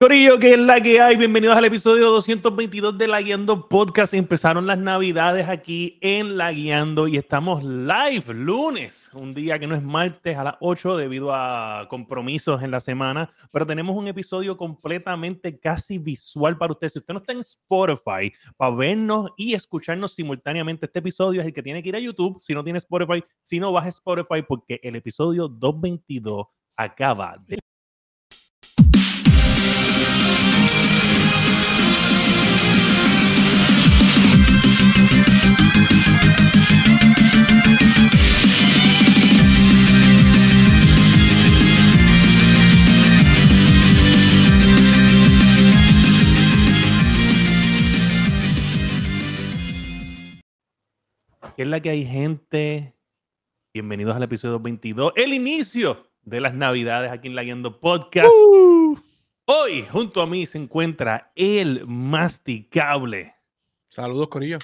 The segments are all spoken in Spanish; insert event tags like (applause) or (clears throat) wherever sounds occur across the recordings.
Corillo, que es la que hay. Bienvenidos al episodio 222 de La Guiando Podcast. Empezaron las navidades aquí en La Guiando y estamos live lunes, un día que no es martes a las 8 debido a compromisos en la semana, pero tenemos un episodio completamente casi visual para usted. Si usted no está en Spotify para vernos y escucharnos simultáneamente, este episodio es el que tiene que ir a YouTube. Si no tiene Spotify, si no baja Spotify porque el episodio 222 acaba de ¿Qué es la que hay, gente? Bienvenidos al episodio 22, el inicio de las Navidades aquí en La Guiando Podcast. Uh. Hoy, junto a mí, se encuentra el masticable Saludos, Corillo.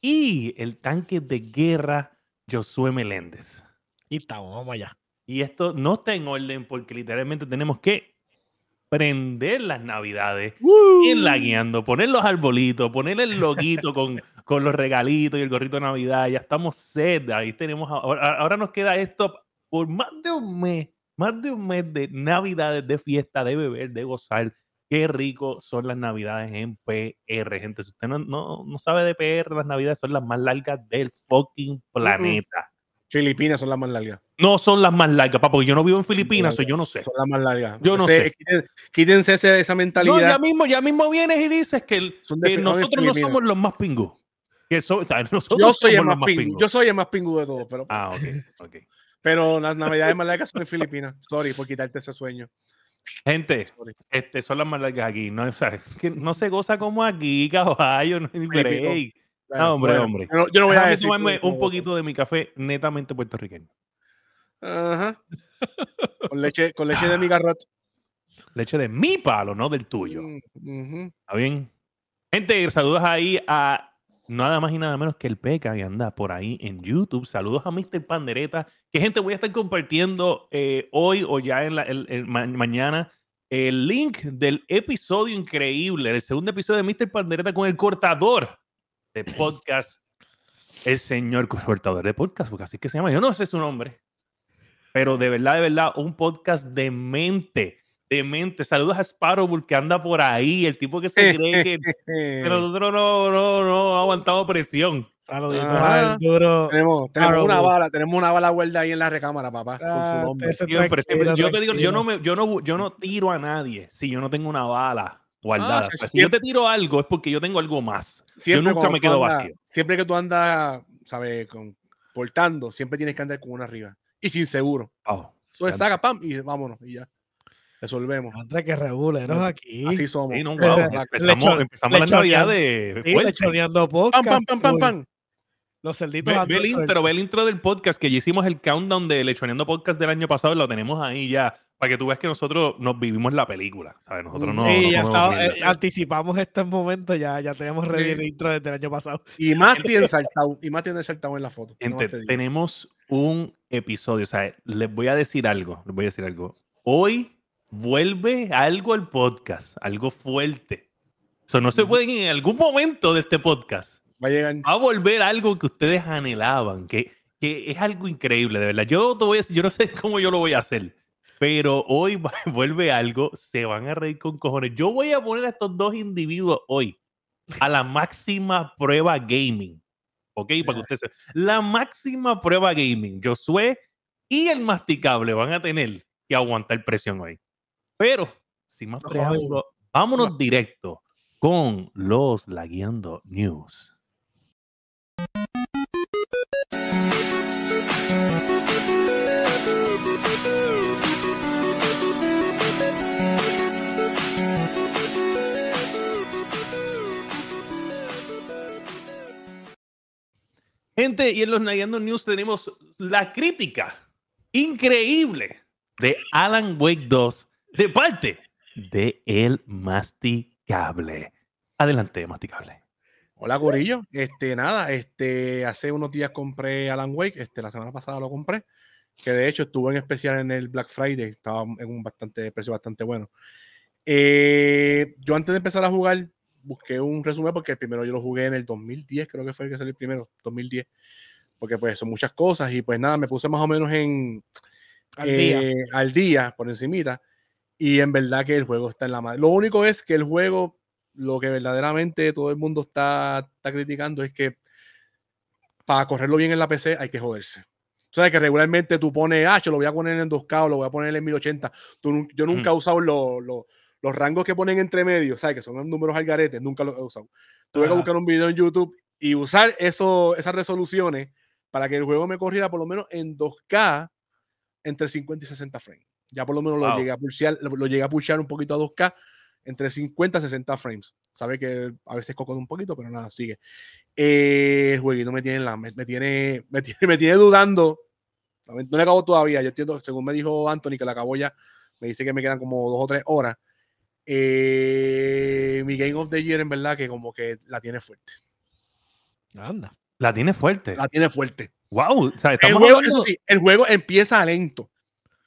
y el tanque de guerra Josué Meléndez. Y estamos, vamos allá. Y esto no está en orden porque literalmente tenemos que prender las Navidades en la guiando, poner los arbolitos, poner el loguito (laughs) con, con los regalitos y el gorrito de Navidad. Ya estamos set. Ahí tenemos. Ahora, ahora nos queda esto por más de un mes, más de un mes de Navidades, de fiesta, de beber, de gozar. Qué rico son las Navidades en PR, gente. Si usted no, no, no sabe de PR, las Navidades son las más largas del fucking planeta. Filipinas son las más largas. No son las más largas, papá, porque yo no vivo en Filipinas, so yo no sé. Son las más largas. Yo no sé. quiten- Quítense ese- esa No, mentalidad. ya mismo, ya mismo vienes y dices que, el- nosotros no somos los más pingú. Que so- o sea, (laughs) nosotros yo soy el somos más los más pingu. Yo soy el más pingu de todos, pero, Ah, ok, (laughs) ok. pero las navidades más largas son en Filipinas. Sorry por quitarte ese sueño. Gente, este, son las más largas aquí. No, o sea, es que no se goza como aquí, caballo. No hay break. No, hombre, hombre. Yo no, yo no voy a decir. cómo- un poquito de mi café netamente puertorriqueño. Ajá. (laughs) Con leche, con leche de mi garrot. Leche de mi palo, no del tuyo. Mm. ¿Está bien? Gente, saludos ahí a nada más y nada menos que el Peca que anda por ahí en YouTube. Saludos a Mr. Pandereta. Que gente, voy a estar compartiendo eh, hoy o ya en la, mañana el link del episodio increíble, del segundo episodio de Mr. Pandereta con el cortador de podcast. El señor cortador de podcast, porque así que se llama. Yo no sé su nombre, pero de verdad, de verdad, un podcast de mente. De mente. Saludos a Sparrow que anda por ahí, el tipo que se cree que pero (laughs) nosotros no, no, no aguantamos presión. Saluditos al duro. tenemos, tenemos una bala, tenemos una bala guarda ahí en la recámara, papá, con Ah, su nombre. ese- Siempre, siempre. tranquilo, Yo te digo, yo no, me, yo, no, yo no tiro a nadie si yo no tengo una bala guardada. Ah, O sea, sí, si yo te tiro algo es porque yo tengo algo más. Siempre nunca me quedo vacío. Siempre que tú andas, ¿sabes? Con, portando, siempre tienes que andar con una arriba. Y sin seguro. Oh, Entonces saca, pam, y vámonos, y ya. Resolvemos. André, que reguleros aquí. Así somos. sí, no, le- empezamos, empezamos la lechoneando. Navidad de Sí, Pam, podcast. pam, pam, pam, pam. Los cerditos Ve, ve el intro, ve el intro del podcast que ya hicimos el countdown de Lechoneando Podcast del año pasado y lo tenemos ahí ya. Para que tú veas que nosotros nos vivimos la película. ¿sabes? Nosotros no. sí, no ya podemos estaba, vivir eh, la- anticipamos este momento, ya, ya teníamos ready Sí. el intro desde el año pasado. Y más tiene (laughs) saltado. Y más tiene saltado en la foto. Gente, te tenemos un episodio. O sea, les voy a decir algo. Les voy a decir algo. Hoy vuelve algo al podcast, algo fuerte. Eso no se pueden en algún momento de este podcast. Va a llegar. Va a volver algo que ustedes anhelaban, que, que es algo increíble, de verdad. Yo te voy a yo no sé (laughs) cómo yo lo voy a hacer, pero hoy va- (laughs) vuelve algo, se van a reír con cojones. Yo voy a poner a estos dos individuos hoy a la máxima prueba gaming. ¿Ok? Para que ustedes. La máxima prueba gaming. Josué y el masticable van a tener que aguantar presión hoy. Pero, sin más preámbulo, vámonos directo con los Lagueando News. Gente, y en los Nayando News tenemos la crítica increíble de Alan Wake 2 de parte de El Masticable. Adelante, Masticable. Hola, Gorillo. Este, nada, este, hace unos días compré Alan Wake, este, la semana pasada lo compré, que de hecho estuvo en especial en el Black Friday, estaba en un bastante precio bastante bueno. Eh, yo antes de empezar a jugar, busqué un resumen porque el primero yo lo jugué en el 2010, creo que fue el que salió el primero, 2010. Porque pues son muchas cosas y pues nada, me puse más o menos en Al día. eh, al día por encimita y en verdad que el juego está en la madre. Lo único es que el juego, lo que verdaderamente todo el mundo está, está criticando es que para correrlo bien en la PC hay que joderse. O sea, que regularmente tú pones, ah, yo lo voy a poner en 2K o lo voy a poner en 1080. Tú yo nunca he usado los, los, los rangos que ponen entre medio, ¿sabes? Que son números al garete, nunca los he usado. Tuve que buscar un video en YouTube y usar eso, esas resoluciones para que el juego me corriera por lo menos en 2K entre 50 y 60 frames. Ya por lo menos lo llegué a pulsear, lo, lo llegué a pulsear un poquito a 2K entre 50 y 60 frames. Sabe que a veces coco un poquito, pero nada, sigue. Eh, el jueguito me tiene, en la, me, me tiene, (laughs) me tiene, me tiene dudando. No le acabo todavía. Yo entiendo, según me dijo Anthony, que la acabó ya. Me dice que me quedan como dos o tres horas. Eh, mi Game of the Year, en verdad, que como que la tiene fuerte. Anda. La tiene fuerte. La tiene fuerte. Wow. O sea, El juego, hablando- eso sí, el juego empieza lento.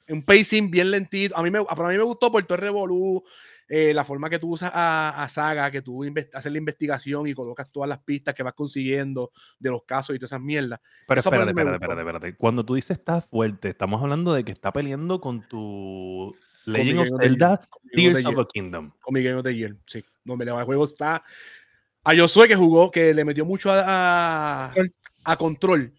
Un pacing bien lentito. A mí me, para mí me gustó Puerto Revolú, eh, la forma que tú usas a, a Saga, que tú haces la investigación y colocas todas las pistas que vas consiguiendo de los casos y todas esas mierdas. Pero parte espérate, espérate, espérate, espérate. Cuando tú dices está fuerte, estamos hablando de que está peleando con tu Con Legend of Zelda Tears of the Kingdom. con mi Game of the Year, sí. No, me le va, el juego está... A Josué que jugó, que le metió mucho a, a, a Control.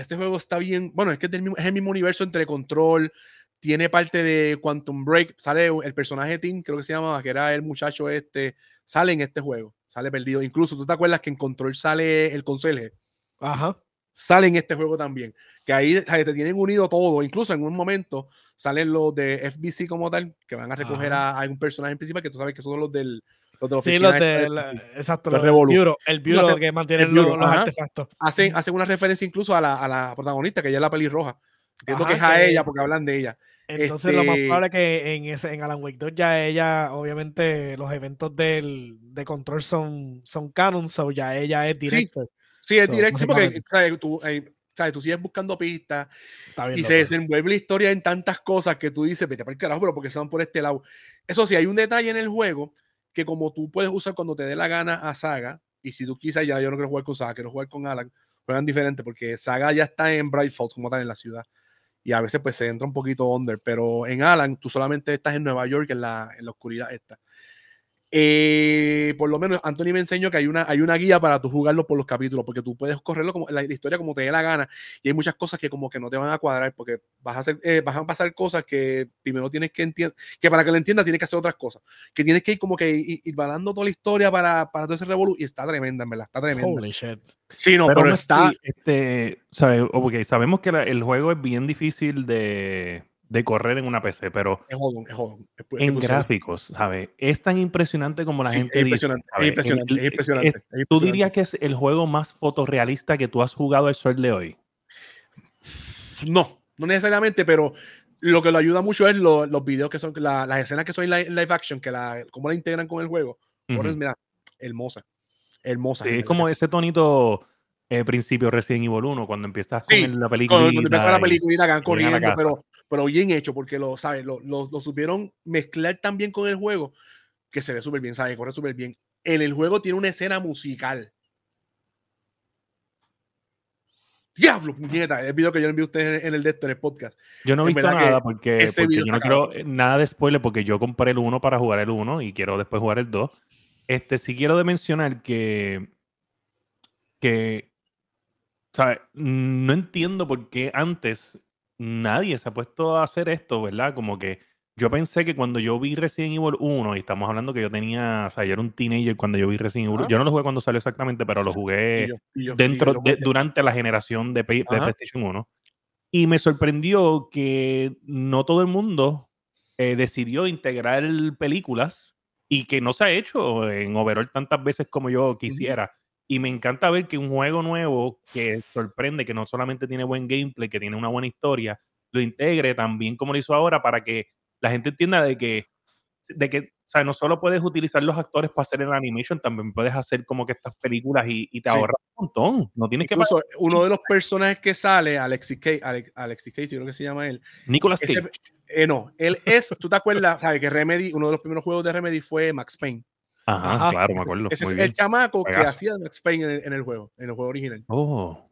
Este juego está bien... Bueno, es que es, del mismo- es el mismo universo entre Control, tiene parte de Quantum Break, sale el personaje Tim, creo que se llamaba, que era el muchacho este, sale en este juego, sale perdido. Incluso tú te acuerdas que en Control sale el conserje, Ajá. sale en este juego también. Que ahí te tienen unido todo, incluso en un momento salen los de FBC como tal, que van a recoger a, a algún personaje principal, que tú sabes que son los del... Los de la Sí, oficina los esta de la- exacto, los los bureau, el bureau hacen- que mantienen el bureau, los, los ajá. artefactos. hacen, hacen una referencia incluso a la, a la protagonista, que ella es la pelirroja. Entiendo Ajá, que es a que- ella porque hablan de ella. Entonces, lo más Este- probable es que en, ese, en Alan Wake 2 ya ella, obviamente, los eventos del, de control son, son canon, so ya ella es director. Sí, es So, directo, sí, porque. ¿sabes? Tú, eh, ¿sabes? tú sigues buscando pistas y se desenvuelve la historia en tantas cosas que tú dices, vete para el carajo, pero porque van por este lado. Eso sí, hay un detalle en el juego que como tú puedes usar cuando te dé la gana a Saga, y si tú quizás ya yo no quiero jugar con Saga, quiero jugar con Alan, juegan diferente porque Saga ya está en Bright Falls como tal en la ciudad. Y a veces pues se entra un poquito under, pero en Alan tú solamente estás en Nueva York en la, en la oscuridad esta. Eh, por lo menos Anthony me enseñó que hay una, hay una guía para tú jugarlo por los capítulos, porque tú puedes correrlo como la, la historia como te dé la gana y hay muchas cosas que como que no te van a cuadrar porque vas a hacer, eh, vas a pasar cosas que primero tienes que entender, que para que lo entiendas tienes que hacer otras cosas, que tienes que ir como que ir, ir balando toda la historia para, para todo ese revolú y está tremenda, en verdad, está tremenda. Holy shit. Sí, no, pero pero, está, este, ¿sabes? Ok, sabemos que la- el juego es bien difícil de, de correr en una PC, pero es jodón, es jodón. Es- en gráficos, ¿sabes? Es tan impresionante como la Sí, gente es dice. impresionante, es impresionante, el- es impresionante, es- es ¿Tú dirías que es el juego más fotorrealista que tú has jugado al sol de hoy? No, no necesariamente, pero lo que lo ayuda mucho es lo- los videos que son, la- las escenas que son en li- en live, action, que la, cómo la integran con el juego. Por eso, Ujú. mira, hermosa, hermosa. Sí, es como ese tonito eh, principio Resident Evil 1, cuando empiezas Sí, con la película. cuando empieza la peliculita que van corriendo, pero, pero bien hecho, porque lo, ¿sabes? Lo, lo, lo supieron mezclar tan bien con el juego que se ve súper bien, ¿sabes? Corre súper bien. En el juego tiene una escena musical. Diablo, puñeta, el video que yo le envié a ustedes en, el de esto, en el podcast. Yo no he visto nada porque, yo no quiero nada de spoiler porque yo compré el 1 para jugar el 1 y quiero después jugar el 2. Este, sí quiero de mencionar que, que, ¿sabes? No entiendo por qué antes nadie se ha puesto a hacer esto, ¿verdad? Como que yo pensé que cuando yo vi Resident Evil 1, y estamos hablando que yo tenía, o sea, yo era un teenager cuando yo vi Resident Evil, Ajá. yo no lo jugué cuando salió exactamente, pero lo Y jugué yo- y yo- y dentro yo- de- durante la generación de, de. PlayStation 1. Y me sorprendió que no todo el mundo eh, decidió integrar películas y que no se ha hecho en overall tantas veces como yo quisiera. Y me encanta ver que un juego nuevo que sorprende, que no solamente tiene buen gameplay, que tiene una buena historia, lo integre también como lo hizo ahora para que la gente entienda de que de que, o sea, no solo puedes utilizar los actores para hacer el animation, también puedes hacer como que estas películas y, y te Sí. ahorras un montón. No tienes Incluso que uno de los (laughs) personajes que sale, Alexis Case, Alex, Alexis Case, creo que se llama él. Nicolas Cage. eh, no, él es, tú te acuerdas, sabes que Remedy, uno de los primeros juegos de Remedy fue Max Payne. Ajá, Ajá. claro, me acuerdo. Ese Muy es bien. el chamaco que hacía Max Payne en el, en el juego, en el juego original. Oh,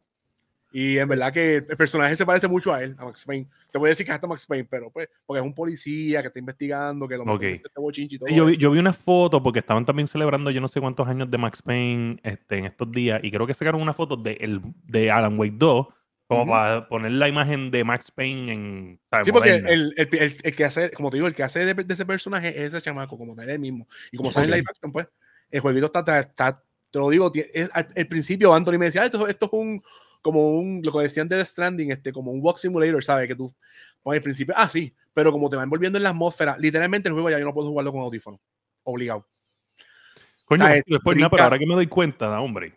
Y en verdad que el personaje se parece mucho a él, a Max Payne. Te voy a decir que es hasta Max Payne, pero pues, porque es un policía que está investigando, que lo Ok. metió en este y todo yo, vi, yo vi una foto porque estaban también celebrando yo no sé cuántos años de Max Payne este, en estos días y creo que sacaron una foto de, el, de Alan Wake 2 como para poner la imagen de Max Payne en... Sí, porque el, el, el- el que hace, como te digo, el que hace de, de ese personaje es ese chamaco, como tal, él mismo. Y como sale en live action, pues, el jueguito está, está, está- te lo digo, es, al, al principio Anthony me decía, "Ah, esto, esto es un, como un, lo que decían de The Stranding, este, como un walk simulator, ¿sabes? Que tú, pues al principio, ah, sí, pero como te va envolviendo en la atmósfera, literalmente el juego ya yo no puedo jugarlo con audífono, obligado. Coño, después, nada, pero ahora que me doy cuenta, da, hombre.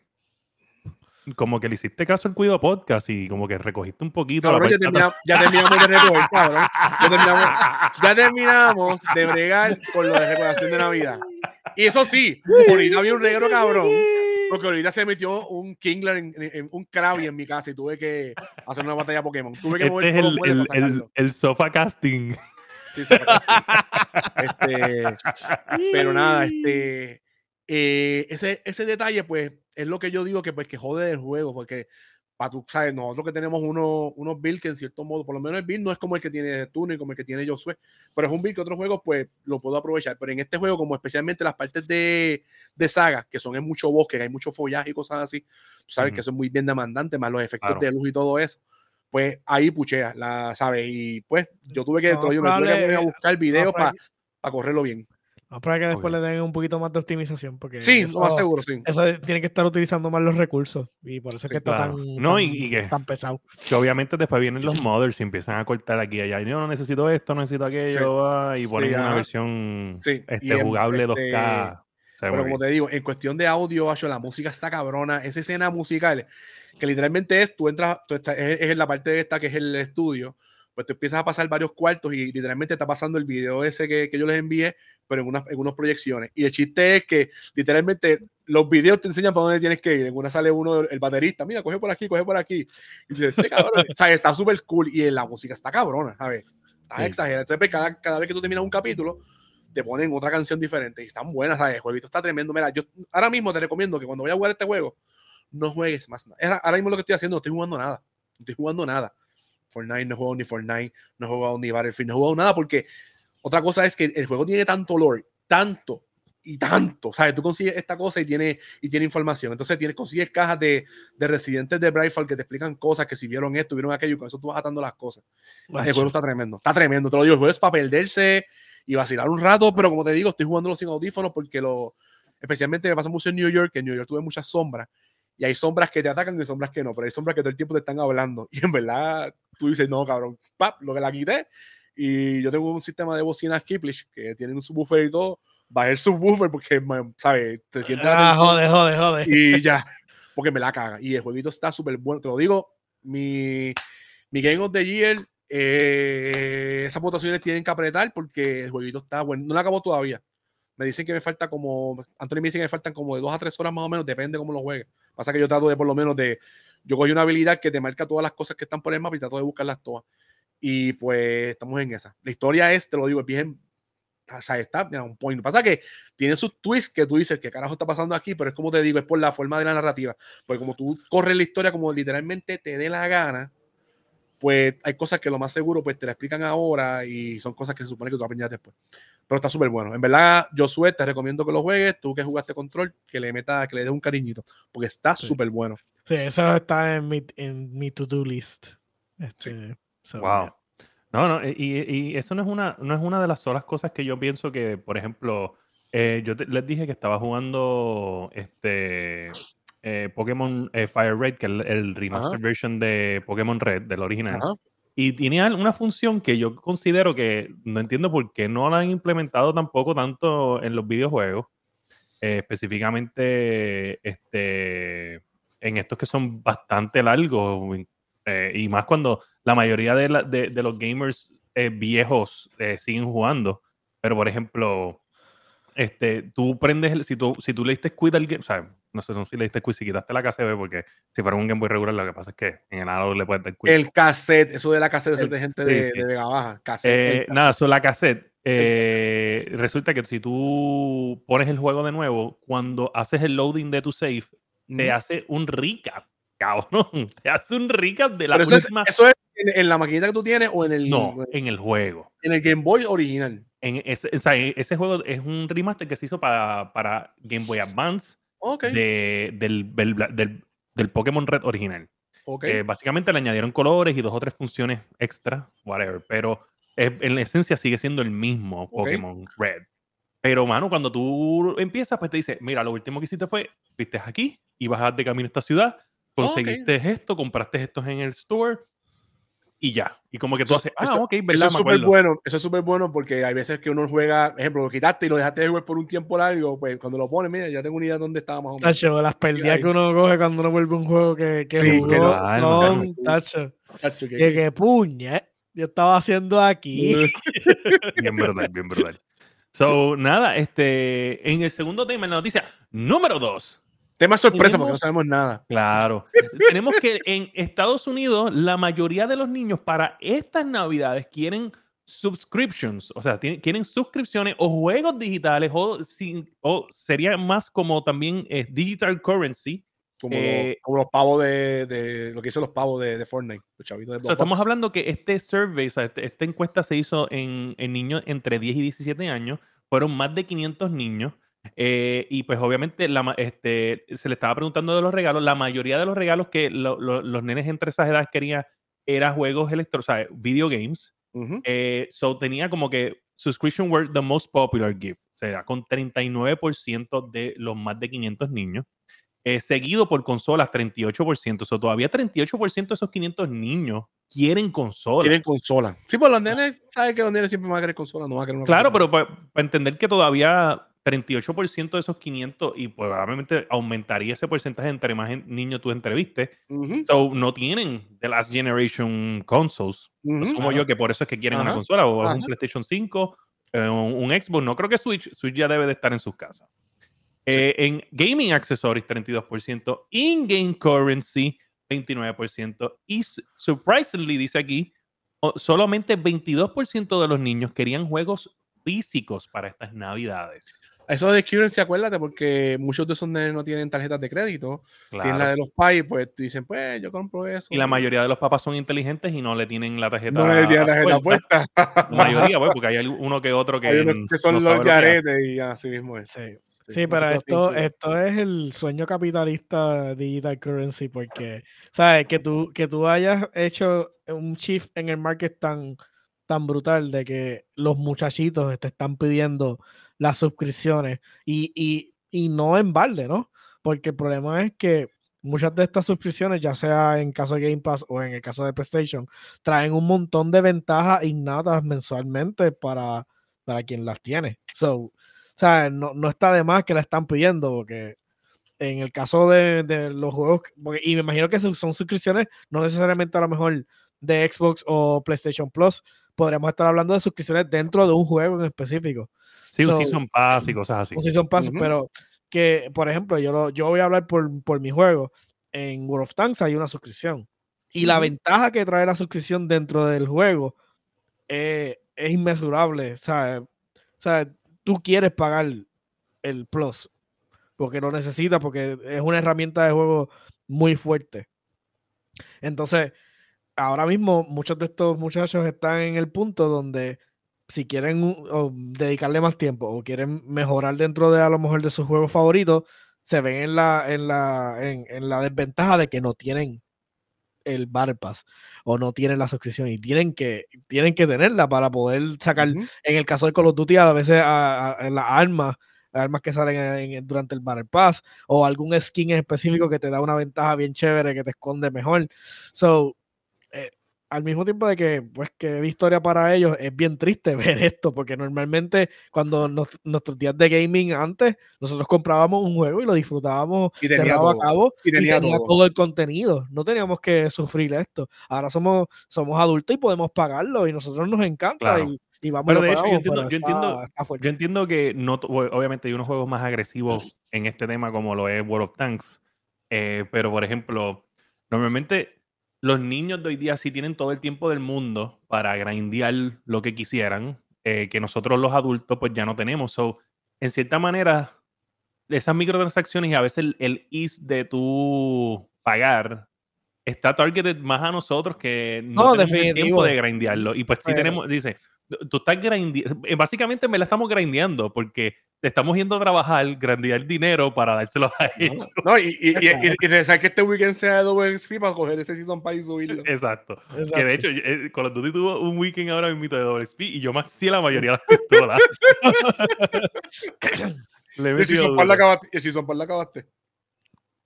Como que le hiciste caso al Cuido Podcast y como que recogiste un poquito la ya, parte termina- ya terminamos de recoger, cabrón. Ya terminamos, ya (laughs) terminamos de bregar con lo de recordación de Navidad. Y eso sí, ahorita había un regalo cabrón. Porque ahorita se metió un Kingler, en, en- un Krabby en mi casa y tuve que hacer una batalla Pokémon. Tuve que Este mover es el, el, el, el sofa casting. Sí, me casó. este, pero nada, este, eh, ese, ese detalle, pues, es lo que yo digo que, pues, que jode del juego, porque para tú, sabes, nosotros que tenemos uno, unos builds que en cierto modo, por lo menos el build no es como el que tiene tú ni como el que tiene Josué, pero es un build que otros juegos, pues, lo puedo aprovechar. Pero en este juego, como especialmente las partes de, de saga, que son en mucho bosque, que hay mucho follaje y cosas así, tú sabes que eso es muy bien demandante, más los efectos Claro. de luz y todo eso. Pues ahí puchea, la, ¿sabes? Y pues yo tuve que, lo digo, me tuve que a buscar videos probable- para correrlo bien. Vamos a esperar que después Ok. le den un poquito más de optimización. Porque Sí, eso, más seguro, sí. eso tiene que estar utilizando más los recursos. Y por eso es Sí, que está claro. tan, No, tan, y- y que- tan pesado. Que obviamente después vienen los (clears throat) modders y empiezan a cortar aquí y allá. Yo no necesito esto, necesito aquello. ah, y ponen una ajá. versión Sí, y este, jugable este, 2K. Se ve Pero como te digo, en cuestión de audio, la música está cabrona. Esa escena musical, que literalmente es, tú entras, tú estás- es, es en la parte esta que es el estudio, pues tú empiezas a pasar varios cuartos y literalmente está pasando el video ese que, que yo les envié, pero en unas, en unas proyecciones. Y el chiste es que literalmente los videos te enseñan para dónde tienes que ir. En una sale uno, el baterista, mira, coge por aquí, coge por aquí. Y dices, "Este cabrón", o sea, está súper cool y la música está cabrona, ¿sabes? Está Sí. exagerada. Entonces, pues, cada, cada vez que tú terminas un capítulo, te ponen otra canción diferente y están buenas, ¿sabes? El jueguito está tremendo. Mira, yo ahora mismo te recomiendo que cuando vayas a jugar este juego, no juegues más nada. Ahora- Ahora mismo lo que estoy haciendo, no estoy jugando nada. No estoy jugando nada. Fortnite, no he jugado ni Fortnite, no he jugado ni Battlefield, no he jugado nada porque otra cosa es que el juego tiene tanto lore, tanto y tanto, ¿sabes? Tú consigues esta cosa y tiene, y tiene información. Entonces tienes, consigues cajas de, de residentes de Brightfall que te explican cosas, que si vieron esto, vieron aquello, y con eso tú vas atando las cosas. El juego está tremendo, está tremendo, te lo digo, el juego es para perderse y vacilar un rato, pero como te digo, estoy jugándolo sin audífonos porque lo, especialmente me pasa mucho en New York, que en New York tuve muchas sombras y hay sombras que te atacan y sombras que no, pero hay sombras que todo el tiempo te están hablando (laughs) y en verdad tú dices, no, cabrón, pap, lo que la quité y yo tengo un sistema de bocinas Kiplish que tienen un subwoofer y todo, bajé el subwoofer porque, ¿sabes? Te sientes Ah, tensión jode, jode, jode. y ya, porque me la caga. Y el jueguito está súper bueno. Te lo digo, mi, mi Game of the Year, eh, esas votaciones tienen que apretar porque el jueguito está bueno. No lo acabo todavía. Me dicen que me falta como, Anthony me dice que me faltan como de dos a tres horas más o menos, depende cómo lo juegue. Pasa que yo trato de por lo menos de, yo cogí una habilidad que te marca todas las cosas que están por el mapa y trato de buscarlas todas. Y pues estamos en esa. La historia es, te lo digo, es bien, o sea, está, mira, un point. Pasa que tiene sus twists que tú dices, ¿qué carajo está pasando aquí? Pero es como te digo, es por la forma de la narrativa. Porque como tú corres la historia como literalmente te dé la gana, pues hay cosas que lo más seguro pues te la explican ahora y son cosas que se supone que tú aprenderás después. Pero está súper bueno. En verdad, Josué, te recomiendo que lo juegues. Tú que jugaste control, que le metas, que le des un cariñito, porque está Sí. súper bueno. Sí, eso está en mi, en mi to-do list. Este, so, Wow. yeah. No, no, y, y eso no es una, no es una de las solas cosas que yo pienso que, por ejemplo, eh, yo te- les dije que estaba jugando este eh, Pokémon eh, Fire Red, que es el, el remastered version de Pokémon Red, del original. Ajá. Y tiene al- una función que yo considero que no entiendo por qué no la han implementado tampoco tanto en los videojuegos. eh, específicamente este, en estos que son bastante largos. eh, y más cuando la mayoría de, la- de- de los gamers viejos siguen jugando. Pero, por ejemplo, este, tú prendes, el, si tú, si tú leíste Squid o sea, no sé si leíste Squid, si quitaste la KCB, porque si fuera un Game Boy regular, lo que pasa es que en el analog le puedes dar Quid. El cassette, eso de la cassette, eso es de gente de, de, Vega Baja. Cassette, eh, nada, eso la cassette. Eh, resulta que si tú pones el juego de nuevo, cuando haces el loading de tu save, te hace un recap, cabrón. (laughs) Te hace un recap de la Pero eso eso es en, la maquinita que tú tienes o en el. No, en el juego. En el Game Boy original. En ese, o sea, ese juego es un remaster que se hizo para, para Game Boy Advance de, del, del, del, Pokémon Red original. Okay. Eh, básicamente le añadieron colores y dos o tres funciones extra, whatever. Pero en esencia sigue siendo el mismo Pokémon Red. Pero, mano, cuando tú empiezas, pues te dice, mira, lo último que hiciste fue, viste aquí, ibas de camino a esta ciudad, conseguiste esto, compraste estos en el store, y ya. Y como que tú haces, ah, ok, ¿verdad? Eso es súper bueno, eso es súper bueno porque hay veces que uno juega, ejemplo, lo quitaste y lo dejaste de jugar por un tiempo largo, pues cuando lo pones, mira, ya tengo una idea de dónde estaba más o menos. Tacho, las pérdidas que uno coge cuando uno vuelve un juego que, que sí, jugó, que no, son, tacho, que, que, que puña, eh, yo estaba haciendo aquí. (laughs) bien brutal, bien brutal. So, nada, este, en el segundo tema, en la noticia número dos, Tema sorpresa porque no sabemos nada. Claro. (laughs) tenemos que en Estados Unidos la mayoría de los niños para estas navidades quieren subscriptions, o sea, quieren suscripciones o juegos digitales o, o sería más como también eh, digital currency. Eh, como, los, pavos de, lo que hizo los pavos de, Fortnite, estamos hablando que este survey, este, esta encuesta se hizo en, en niños entre 10 y 17 años, fueron más de 500 niños eh, y pues obviamente la, este, se le estaba preguntando de los regalos. La mayoría de los regalos que los nenes entre esas edades querían eran juegos electrónicos, o sea, video games. Eh, so tenía como que subscription were the most popular gift, o sea, con 39% de los más de 500 niños. Eh, seguido por consolas, 38%. O sea, todavía 38% de esos 500 niños quieren consolas. Quieren consolas. Sí, pues los nenes, ¿sabes que los nenes siempre van a querer consolas? No van a querer Claro, pero para entender que todavía 38% de esos 500 y probablemente aumentaría ese porcentaje entre más niños tú entrevistes. So, no tienen The Last Generation consoles. Asumo yo que por eso es que quieren una consola o un PlayStation 5, eh, un, Xbox. No creo que Switch, Switch ya debe de estar en sus casas. Eh, en gaming accessories, 32%. In-game currency, 29%. Y surprisingly, dice aquí, solamente 22% de los niños querían juegos físicos para estas navidades. Eso de currency, acuérdate, porque muchos de esos nenes no tienen tarjetas de crédito. Tienen la de los pais, pues dicen, pues yo compro eso. Y la mayoría de los papás son inteligentes y no le tienen la tarjeta. No le tienen la tarjeta puesta. La mayoría, pues, porque hay uno que otro que. Hay que son los yaretes y así mismo es. Sí, sí, pero esto, esto es el sueño capitalista digital currency, porque, ¿sabes? Que tú, que tú hayas hecho un shift en el market tan, tan brutal de que los muchachitos te están pidiendo las suscripciones y, y, y no en balde, ¿no? Porque el problema es que muchas de estas suscripciones, ya sea en caso de Game Pass o en el caso de PlayStation, traen un montón de ventajas innatas mensualmente para, para quien las tiene. So, o sea, no, no, está de más que la están pidiendo, porque en el caso de, de los juegos, y me imagino que son suscripciones, no necesariamente a lo mejor de Xbox o PlayStation Plus, podríamos estar hablando de suscripciones dentro de un juego en específico. Sí, un Season Pass y cosas así. Un Season Pass, pero que, por ejemplo, yo, yo voy a hablar por, por mi juego. En World of Tanks hay una suscripción. Y la ventaja que trae la suscripción dentro del juego es inmesurable. O sea, o sea, tú quieres pagar el Plus porque lo necesitas, porque es una herramienta de juego muy fuerte. Entonces, ahora mismo muchos de estos muchachos están en el punto donde si quieren dedicarle más tiempo o quieren mejorar dentro de a lo mejor de sus juegos favoritos, se ven en la, en la, en, la desventaja de que no tienen el Battle Pass o no tienen la suscripción y tienen que, tienen que tenerla para poder sacar, en el caso de Call of Duty, a veces a, las armas, armas que salen durante el Battle Pass o algún skin específico que te da una ventaja bien chévere que te esconde mejor. So, al mismo tiempo de que, pues, que victoria para ellos, es bien triste (laughs) ver esto, porque normalmente cuando nuestros días de gaming antes, nosotros comprábamos un juego y lo disfrutábamos y de a cabo y tenía, todo. el contenido. No teníamos que sufrir esto. Ahora somos, somos adultos y podemos pagarlo y nosotros nos encanta. Y, Y vamos Pero de hecho, yo entiendo- yo entiendo- está fuerte. Yo entiendo que no, obviamente hay unos juegos más agresivos en este tema como lo es World of Tanks, eh, pero por ejemplo, normalmente los niños de hoy día sí tienen todo el tiempo del mundo para grindear lo que quisieran, eh, que nosotros los adultos pues ya no tenemos. So, en cierta manera, esas microtransacciones y a veces el, el ease de tu pagar está targeted más a nosotros que no, No, tenemos el tiempo de grindearlo. Y pues sí tenemos, dice, tú estás grindeando, básicamente me la estamos grindeando porque te estamos yendo a trabajar, grandear dinero para dárselo a ellos. No, y, y, y, y- (laughs) rezar que este weekend sea de Double XP para coger ese Season Pass y subirlo. Exacto. Que de hecho, eh, Call of Duty tuvo un weekend ahora mismo de Double Speed y yo maxi la mayoría de las pistolas. (laughs) Le he El metido Season duro. la acabaste. El Season Pass la acabaste.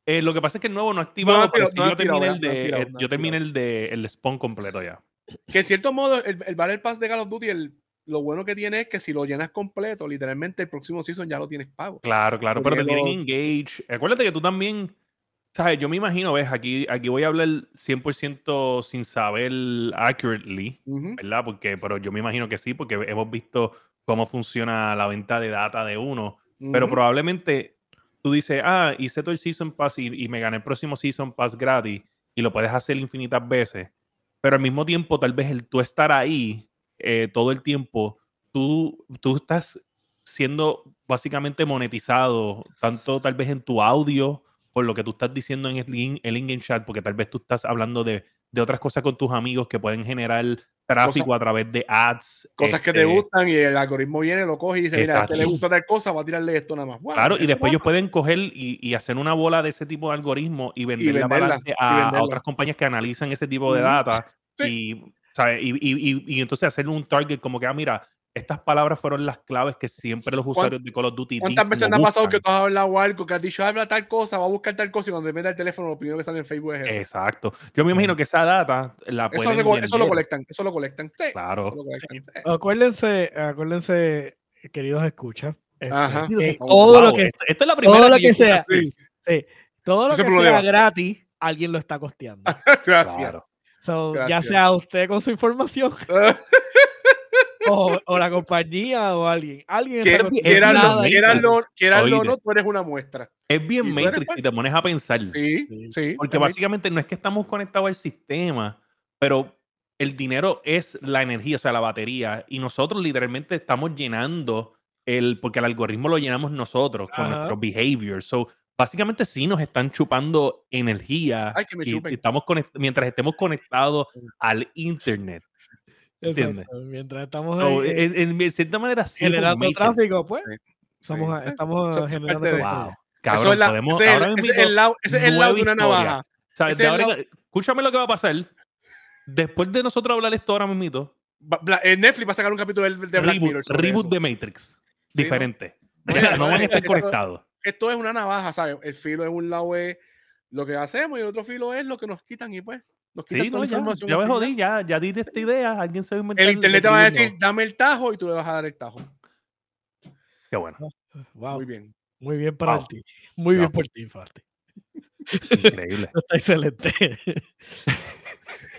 Eh, lo que pasa es que el nuevo no ha activado, No no ha yo terminé el No de, eh, no yo terminé el de el spawn completo ya. Que en cierto modo, el, el Battle Pass de Call of Duty, el, lo bueno que tiene es que si lo llenas completo, literalmente el próximo season ya lo tienes pago. Claro, claro, pero te Porque tienen lo- engage. Acuérdate que tú también, sabes, yo me imagino, ves, aquí, aquí voy a hablar 100% sin saber accurately. ¿verdad? Porque, pero yo me imagino que sí, porque hemos visto cómo funciona la venta de data de uno. Pero probablemente tú dices, ah, hice todo el Season Pass y, y me gané el próximo Season Pass gratis y lo puedes hacer infinitas veces. Pero al mismo tiempo, tal vez el tú estar ahí eh, todo el tiempo, tú, tú estás siendo básicamente monetizado, tanto tal vez en tu audio, por lo que tú estás diciendo en el, in- el in-game chat, porque tal vez tú estás hablando de, de otras cosas con tus amigos que pueden generar tráfico a través de ads. Cosas que te este, gustan y el algoritmo viene, lo coge y dice, mira, a este le gusta tal cosa, va a tirarle esto nada más. Wow, Claro, y después ellos pueden coger y, y hacer una bola de ese tipo de algoritmo y venderla, a, otras compañías que analizan ese tipo de data y, ¿sabes? Y, y- y- y entonces hacer un target como que, ah, mira, estas palabras fueron las claves que siempre los usuarios de Call of Duty ¿Cuántas veces te ha pasado que tú has hablado algo, que has dicho, habla tal cosa, va a buscar tal cosa y cuando te mete el teléfono, lo primero que sale en Facebook es eso. Exacto. Yo me imagino que esa data la Eso, pueden reco- eso lo colectan, eso lo colectan. Sí, Claro. lo colectan. Sí. Acuérdense, acuérdense, queridos escuchas. este, Ajá. que todo lo Wow, que esta, esta es la primera todo lo que sea, así. sí, todo lo que sea gratis, alguien lo está costeando. (laughs) Gracias. Claro. So, ya Gracias. sea usted con su información (laughs) (laughs) o, o la compañía o alguien. Alguien Quieran nada lo- no, tú eres una muestra. Es bien Matrix si te pones a pensar. Sí, Sí. sí. Porque básicamente no es que estamos conectados al sistema, pero el dinero es la energía, o sea, la batería. Y nosotros literalmente estamos llenando el, porque el algoritmo lo llenamos nosotros con Ajá. nuestro behavior. So, básicamente sí nos están chupando energía. Ay, que me y- y estamos mientras estemos conectados al internet. ¿Entiendes? Exacto, Mientras estamos ahí, eh, en, en cierta manera sí. generando tráfico, pues, Sí, estamos, sí. estamos Eso generando de-. Wow. Eso es la- podemos. ese es el- ahora ese es mismo, el lado, ese es el lado de una navaja. O sea, de ahora escúchame lo que va a pasar. Después de nosotros hablar esto ahora mismo, eh, Netflix va a sacar un capítulo de Black reboot, Mirror. reboot de Matrix. ¿no? Diferente. Bueno, (laughs) no van a estar conectados. Esto es una navaja, ¿sabes? El filo es un lado es lo que hacemos y el otro filo es lo que nos quitan y pues nos Sí, no, ya, me jodí, ya, ya di de esta idea. Alguien se va a inventar. El internet te va a decir, dame el tajo y tú le vas a dar el tajo. Qué bueno. Wow, Muy bien. muy bien para Wow. ti. Muy bien por ti, Farte. Increíble. (laughs) Está excelente. (laughs)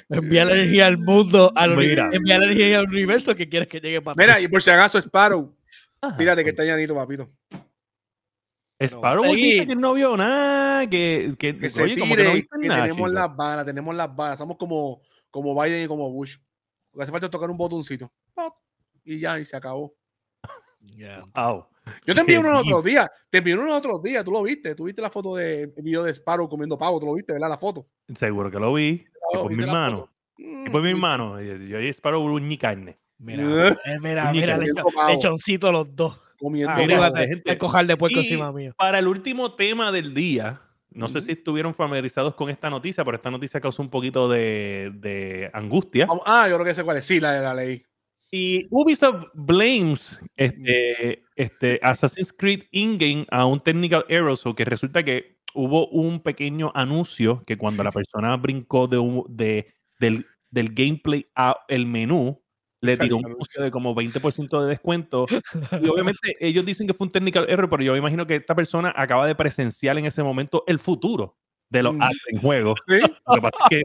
Envía la energía al mundo, al uni- Mira. envía la energía al universo que quieres que llegue para ti. Mira, y por si acaso, Sparrow, Ajá. fíjate que está llanito, papito. Sparrow dice que no vio nada, que, que, Que se oye, como que no tire, viste que nada, tenemos chico. las balas, tenemos las balas. Somos como, como Biden y como Bush. Lo que hace falta es tocar un botoncito. ¡Pop! Y ya, y se acabó. Ya. Wow. Yo te envié uno el otro deep. día. Te envié uno el otro día. Tú lo viste. Tú viste la foto de video de Sparrow comiendo pavo. Tú lo viste, ¿verdad? La foto. Seguro que lo vi. Oh, por mi ¿viste la hermano. Que por mi hermano. Yo ahí Sparrow uñi carne. Mira, Eh. mira, mira, pavo. lechoncito los dos. Comiendo Ah, mira, gente. el cojal de puerco Y- encima mío. Para el último tema del día, no sé Ujú. si estuvieron familiarizados con esta noticia, pero esta noticia causó un poquito de, de angustia. Ah, yo creo que sé cuál es. Sí, la, la leí. Y Ubisoft blames este, este Assassin's Creed in-game a un technical error, o que resulta que hubo un pequeño anuncio que cuando la persona brincó de, un- de- del, del gameplay a el menú, le tiró un un anuncio. de como 20% de descuento. (laughs) Y obviamente ellos dicen que fue un technical error, pero yo me imagino que esta persona acaba de presenciar en ese momento el futuro. de los Mm. ads en juegos. (laughs) Sí. Que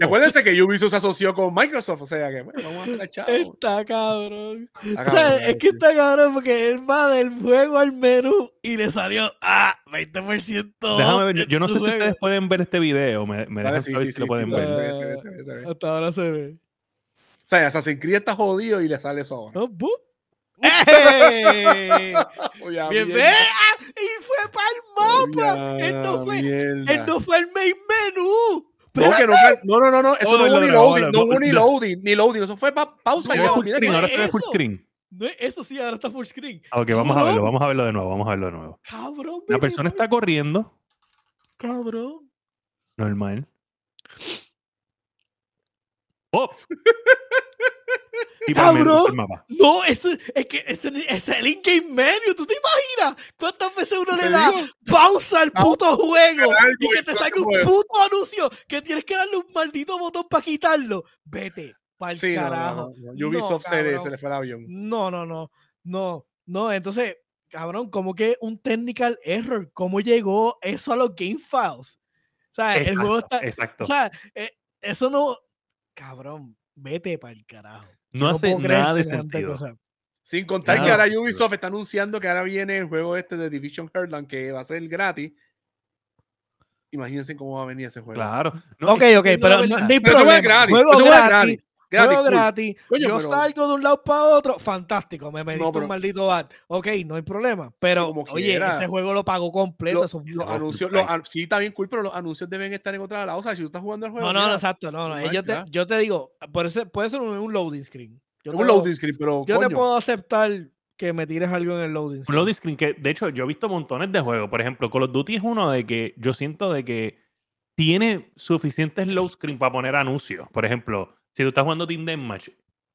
(laughs) acuérdense que Ubisoft se asoció con Microsoft, o sea que bueno, vamos a hacer chavo. Está cabrón. Está O sea, cabrón, es que está cabrón porque él va del juego al menú y le salió ah, 20%. déjame ver, yo- yo no sé tu si juego. ustedes pueden ver este video. Me, me Vale, dejan sí, saber sí, si lo sí, pueden sí, ver. se ve, se ve, se ve, se ve. Hasta ahora se ve. O sea, Assassin's Creed está jodido y le sale eso ahora. Oh, ah, (laughs) y fue para el mapa. Oye, Él no fue, él no fue al main menú. No, que no, no, no, no, no, eso no hubo no, ni no, loading, no, no hubo no, ni no. loading, ni loading, eso fue pa- pausa ve ya, full mira screen, que- ahora se ve full screen. No, eso sí, ahora está full screen. Ok, vamos a verlo, vamos a verlo de nuevo, vamos a verlo de nuevo. Cabrón, La persona está corriendo, Cabrón. normal. (laughs) ¡Oh! Y Cabrón. No, ese, es que ese es el in-game menu. ¿Tú te imaginas cuántas veces uno le da digo. pausa al puto juego algo y que te el un puto anuncio que tienes que darle un maldito botón para quitarlo? Vete para el Sí, no, no, carajo. no, no. Ubisoft se, se le fue el avión. No, no, no, no, no. Entonces, cabrón, ¿cómo que un technical error? ¿Cómo llegó eso a los game files? O sea, el juego Exacto, está. exacto. O sea, eh, eso no. Cabrón, vete para el carajo. No hace nada de sentido. cosa. Sin contar que ahora Ubisoft está anunciando que ahora viene el juego este de Division Heartland que va a ser gratis. Imagínense cómo va a venir ese juego. Claro. No, ok, ok, pero no, no hay problema. es gratis, Juego es gratis, gratis. Cool. Coño, yo pero- salgo de un lado para otro, fantástico. Me medito pero- un maldito ad. Ok, no hay problema. Pero, Como oye, quiera. ese juego lo pagó completo. Lo- los anuncios, los sí, está bien cool, pero los anuncios deben estar en otra lado. O sea, si tú estás jugando el juego, no, no, no, exacto. No, no. Yo te, yo te digo, por eso, puede ser un, un loading screen. Yo te un lo- loading screen, pero Yo te coño, puedo aceptar que me tires algo en el loading Un screen. loading screen que, de hecho, yo he visto montones de juegos. Por ejemplo, Call of Duty es uno de que yo siento de que tiene suficientes load screen para poner anuncios. Por ejemplo, si tú estás jugando Team Deathmatch,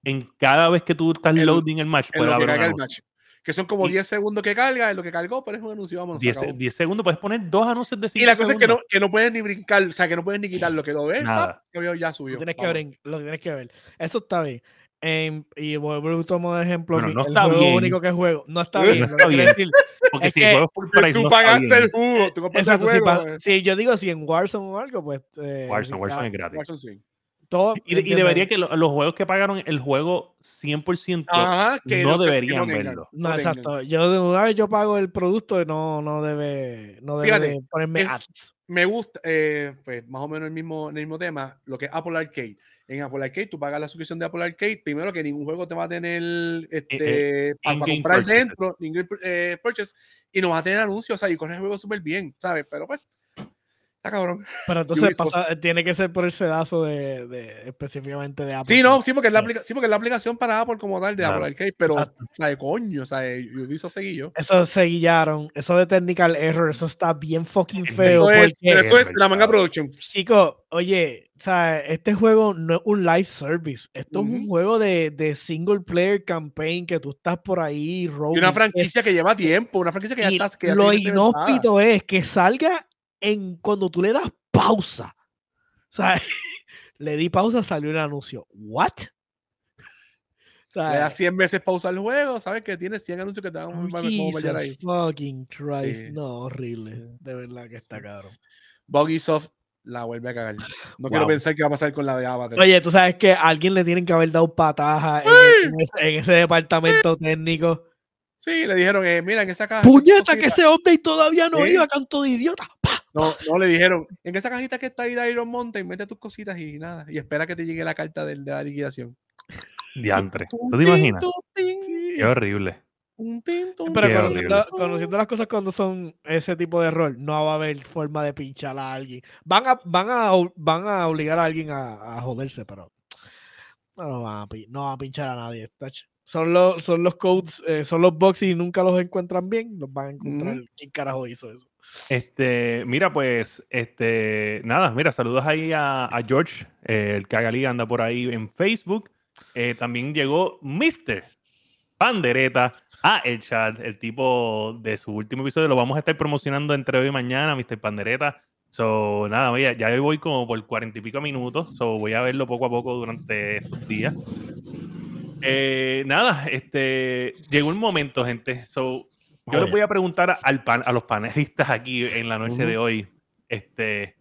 en cada vez que tú estás En- loading el match, puede que haber el match. Que son como Y- 10 segundos que carga, en lo que cargó, pero es un anuncio, vámonos. se 10, acabó. 10 segundos, puedes poner dos anuncios de 5 Y la cosa es que segundos. no, que no puedes ni brincar, o sea, que no puedes ni quitar lo que lo ves, Nada. pap, que veo ya subió. Lo tienes, que ver, lo tienes que ver. Eso está bien. Em, y vuelvo tomo de ejemplo. Bueno, no el está juego bien. único que juego. No está No bien. está lo que quiero bien. decir. Porque es si que- el juego es full price, tú no está pagaste bien. el jugo, tú compraste el Exacto, si, juego. pa- eh. si yo digo si en Warzone o algo, pues. eh, Warzone, si Warzone es gratis. Warzone sí. Todo, Y, y debería que lo- los juegos que pagaron el juego 100% Ajá, que no que deberían verlo. No, exacto. Yo de una vez yo pago el producto, no, no debe, no debe Fíjate, ponerme es- ads. Me gusta, eh, pues más o menos el mismo, el mismo tema, lo que es Apple Arcade. En Apple Arcade, tú pagas la suscripción de Apple Arcade, primero que ningún juego te va a tener este, para in-game comprar dentro, pur- eh, purchase, y no vas a tener anuncios, o sea, y corre el juego súper bien, ¿sabes? Pero pues, está cabrón. Pero entonces pasa- tiene que ser por el sedazo de, de- específicamente de Apple. Sí, no, sí, porque es la, aplica- sí, porque es la aplicación para Apple como tal de Claro, Apple Arcade, pero, exacto. o sea, de coño, o sea, Ubisoft seguillo. Eso se guillaron. Eso de technical error, eso está bien fucking feo. Eso es, porque, pero eso es la manga production. chico, oye, o sea, este juego no es un live service. Esto es un juego de, de single player campaign que tú estás por ahí, Y roaming, una es- franquicia que lleva tiempo, una franquicia que ya y está. Que ya lo inhóspito es que salga en cuando tú le das pausa. Sea, (laughs) le di pausa, salió un anuncio. ¿What? (laughs) Le das 100 veces pausa al juego, sabes que tiene 100 anuncios que te van a oh, ahí. Fucking Christ. Sí, No, horrible. sí, De verdad que está cabrón. Buggysoft la vuelve a cagar. No quiero pensar qué va a pasar con la de Avatar. Oye, tú sabes que a alguien le tienen que haber dado pataja en, en ese, en ese departamento técnico. Sí, le dijeron, eh, mira, en esa caja. ¡Puñeta, que ese update todavía no Sí. iba, canto de idiota! ¡Pa! No, no, le dijeron, en esa cajita que está ahí de Iron Mountain, mete tus cositas y nada. Y espera que te llegue la carta del- de la liquidación. Diantre. ¿Tú te imaginas? Qué horrible. Pero conociendo, las cosas cuando son ese tipo de error, no va a haber forma de pinchar a alguien. Van a, van a, van a obligar a alguien a, a joderse, pero no, lo van a, no van a pinchar a nadie. tach. Son los, son los codes, eh, son los bugs y nunca los encuentran bien, los van a encontrar. ¿Quién carajo hizo eso? Este, mira, pues, este, nada, mira, saludos ahí a, a George, eh, el Cagalí anda por ahí en Facebook. Eh, también llegó Mr. Pandereta a el chat, el tipo de su último episodio. Lo vamos a estar promocionando entre hoy y mañana, Mr. Pandereta. So, nada, oye, ya hoy voy como por cuarenta y pico minutos. So, voy a verlo poco a poco durante estos días. Eh, nada, este, llegó un momento, gente. So, yo les voy a preguntar al pan, a los panelistas aquí en la noche de hoy. Este,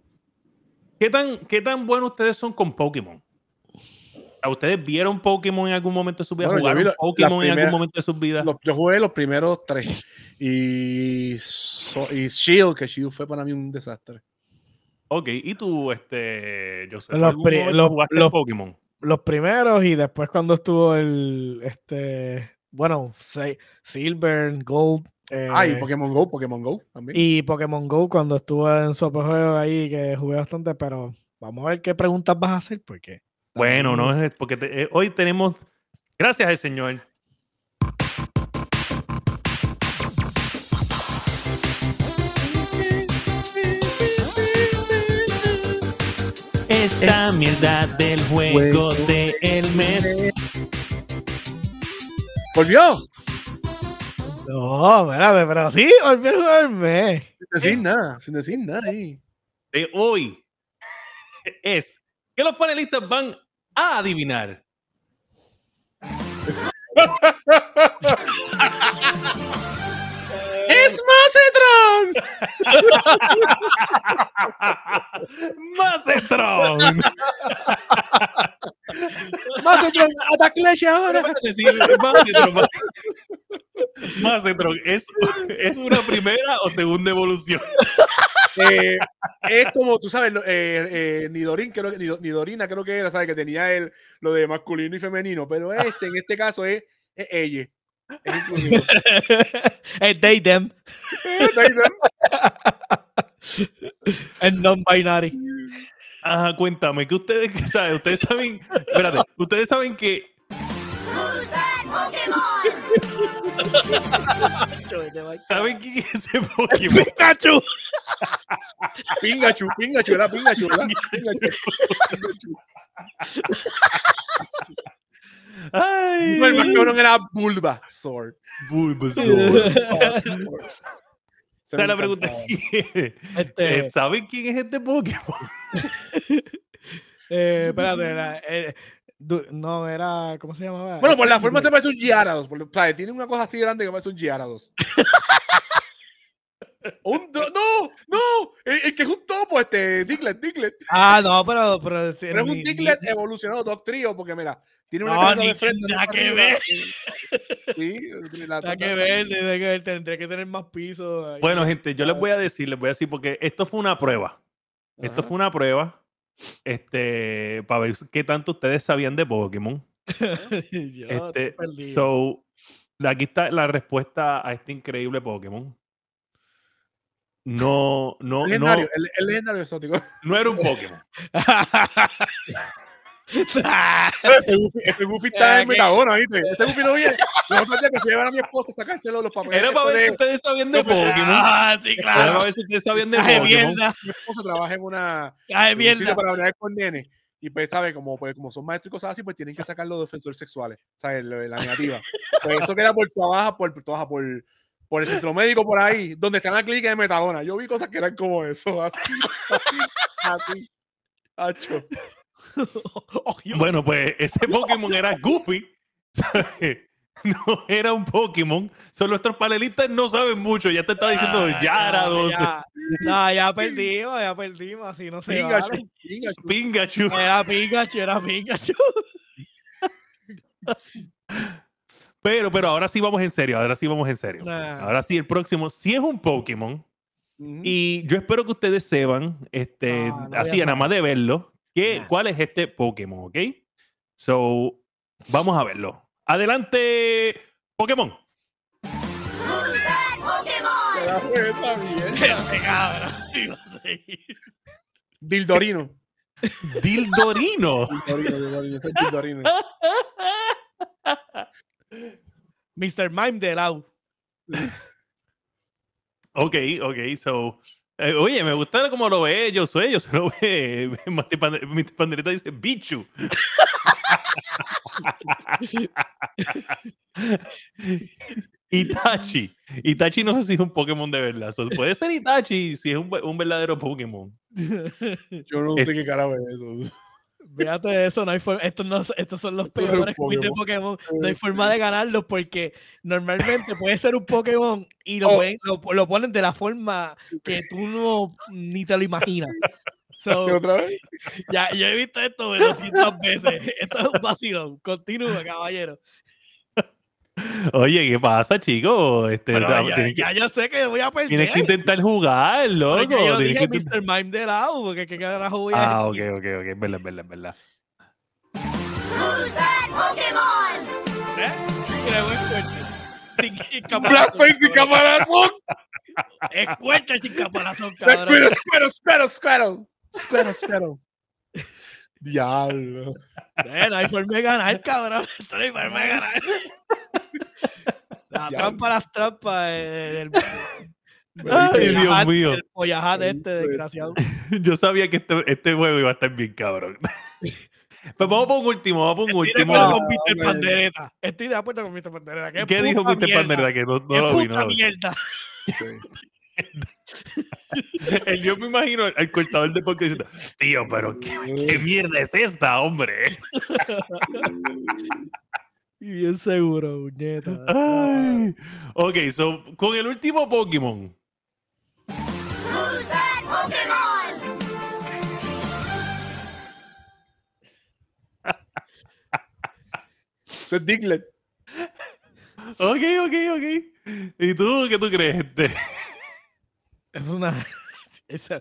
¿qué tan, ¿Qué tan buenos ustedes son con Pokémon? ¿A ¿Ustedes vieron Pokémon en algún momento de su vida? Bueno, ¿Jugaron Pokémon en algún momento de sus vidas? Los- yo jugué los primeros tres. Y, so- y Shield, que Shield fue para mí un desastre. Ok, ¿y tú, este, Joseph, Los los- jugaste los- Pokémon? Los primeros y después cuando estuvo el, este, bueno, Silver, Gold. eh, Ah, y Pokémon Go, Pokémon Go también. y Pokémon Go cuando estuvo en su apogeo ahí, que jugué bastante, pero vamos a ver qué preguntas vas a hacer, porque Bueno, no es porque te- eh, hoy tenemos, gracias al Señor. Esta mierda del juego de el mes. ¡Volvió! No, espérate, pero sí, volví a jugarme. Sin decir nada, sin decir nada ahí. de hoy es que los panelistas van a adivinar. (laughs) ¡Es Macetron! ¡Macetron! ¡Macetron! ¡Atacleche ahora! Macetron. Macetron, ¿es, ¿es una primera o segunda evolución? Eh, es como, tú sabes, eh, eh, Nidorin, creo que, Nido- Nidorina creo que era, ¿sabes? Que tenía el, lo de masculino y femenino, pero este, en este caso, es, es ella. Es (laughs) inclusivo. Es they, them, es (laughs) non-binary. Ajá, cuéntame, que ustedes saben? Ustedes saben, espérate, ustedes saben que Who's that Pokemon? ¿Saben quién es ese Pokémon? Pikachu. Pingachu, Pingachu, era Pingachu, ¿verdad? Pingachu. Ay, No, el más cabrón era Bulbasaur. Bulbasaur. Me es la pregunta. Este, Eh, ¿Saben quién es este Pokémon? (laughs) eh, espérate, era, eh, no, era, ¿cómo se llamaba? Bueno, por la forma se parece un Gyarados. por- ¿sabes? Tiene una cosa así grande que parece un Gyarados. (laughs) Un do- no, no, el, el que es un topo, este, Diglett, Diglett. Ah, no, pero, pero, (laughs) es un Diglett ni- evolucionado Dog Trio, porque mira, tiene una No, cabeza ni- de frente. nada que ver. Sí, Nada que ver, nada que ver, tendría que tener más pisos. ahí. Bueno, gente, yo les voy a decir, les voy a decir, porque esto fue una prueba. Esto Ajá. fue una prueba. Este, para ver qué tanto ustedes sabían de Pokémon. (laughs) Yo Este, estoy perdido. so, aquí está la respuesta a este increíble Pokémon. No, no, no, legendario, el, el legendario exótico. (laughs) no era un Pokémon. (laughs) ese Goofy, ese Goofy está Ah, en. Metagona, ¿viste? Ese Goofy no viene. (laughs) Los otros días que fui a llevar a mi esposa a sacárselo los papeles. Era para ver si de- ustedes sabían de Pokémon. ah, sí, Era claro. para ver si ustedes sabían de Pokémon. mierda. mi esposa trabaja en una sitio mierda. para hablar con nenes. Y pues, ¿sabes? Como, pues, como son maestros y cosas así, pues tienen que sacar los defensores sexuales, ¿sabes? La negativa. Pues eso queda por trabaja por, trabaja por, por el centro médico por ahí, donde está la clínica de Metadona. Yo vi cosas que eran como eso, así, (laughs) así, así. Hacho. (laughs) Oh. Bueno, pues ese Pokémon era Goofy. ¿sabes? No era un Pokémon. Son nuestros panelistas no saben mucho. Ya te estaba diciendo Ah, Gyarados, Ya, ya, ya (laughs) perdimos, ya perdimos, así no se Pikachu, vale. Pikachu. Pikachu. Era Pikachu, era Pikachu. Pero, pero ahora sí vamos en serio. Ahora sí vamos en serio. Nah. Ahora sí, el próximo sí es un Pokémon. Ujú. Y yo espero que ustedes sepan, este, No, no así nada más de verlo, que, Nah. cuál es este Pokémon, ¿ok? So, vamos a verlo. Adelante, Pokémon. Dildorino. Dildorino. Dildorino, Dildorino, ese es Dildorino. Mr. Mime de Lau. (laughs) ok, ok, so. eh, oye, me gusta cómo lo ve yo soy, yo se lo ve. (laughs) Mr. Pande- Mr. Pandereta dice Bichu. (laughs) Itachi. Itachi no sé si es un Pokémon de verdad. so, puede ser Itachi si es un, un verdadero Pokémon. Yo no sé qué carajo es eso. Fíjate eso, no hay forma. Estos, no, estos son los peores quiz de Pokémon. No hay forma de ganarlos porque normalmente puede ser un Pokémon y lo, Oh. pueden- lo, lo ponen de la forma que tú no ni te lo imaginas. So, ¿Otra vez? ya, yo he visto esto 200 veces. Esto es un vacilón. Continúa, caballero. Oye, ¿qué pasa, chicos? Este, ya, tienes, que, ya yo sé que voy a perder. tienes que intentar jugar, loco. yo tienes dije que Mr. Mime de lado, porque qué carajo voy a Ah, ok, ok, ok. Es verdad, es verdad, es verdad. Pokemon? ¿Eh? Sin- (laughs) sin (laughs) Blackface y caparazón. Escuelta sin caparazón, cabrón. Squirtle, Squirtle, Squirtle, Squirtle. Squirtle, Squirtle. Diablo. Eh, no hay forma de ganar, cabrón. Esto no hay forma de ganar. La Ya. trampa, las trampas eh, del, Ay, Dios pollajat- mío. del pollajat este, de- desgraciado. (laughs) Yo sabía que este, este juego iba a estar bien cabrón. (laughs) Pues vamos por un último, vamos por un Estoy de último. acuerdo con Mr. hombre. Pandereta. Estoy de acuerdo con Mr. Pandereta. ¿Qué, ¿Qué dijo Mr. mierda. Pandereta? Que no, no ¿Qué lo vi, no lo vi. mierda? (laughs) (laughs) El- Yo me imagino al cortador de podcast diciendo, tío, pero ¿qué, qué mierda es esta, hombre? (laughs) Y bien seguro, muñeta. Ay. Ok, so, con el último Pokémon. Who's that Pokemon? Eso (laughs) es Diglett. Ok, ok, ok. ¿Y tú qué tú crees? Este? Es una. (laughs) esa-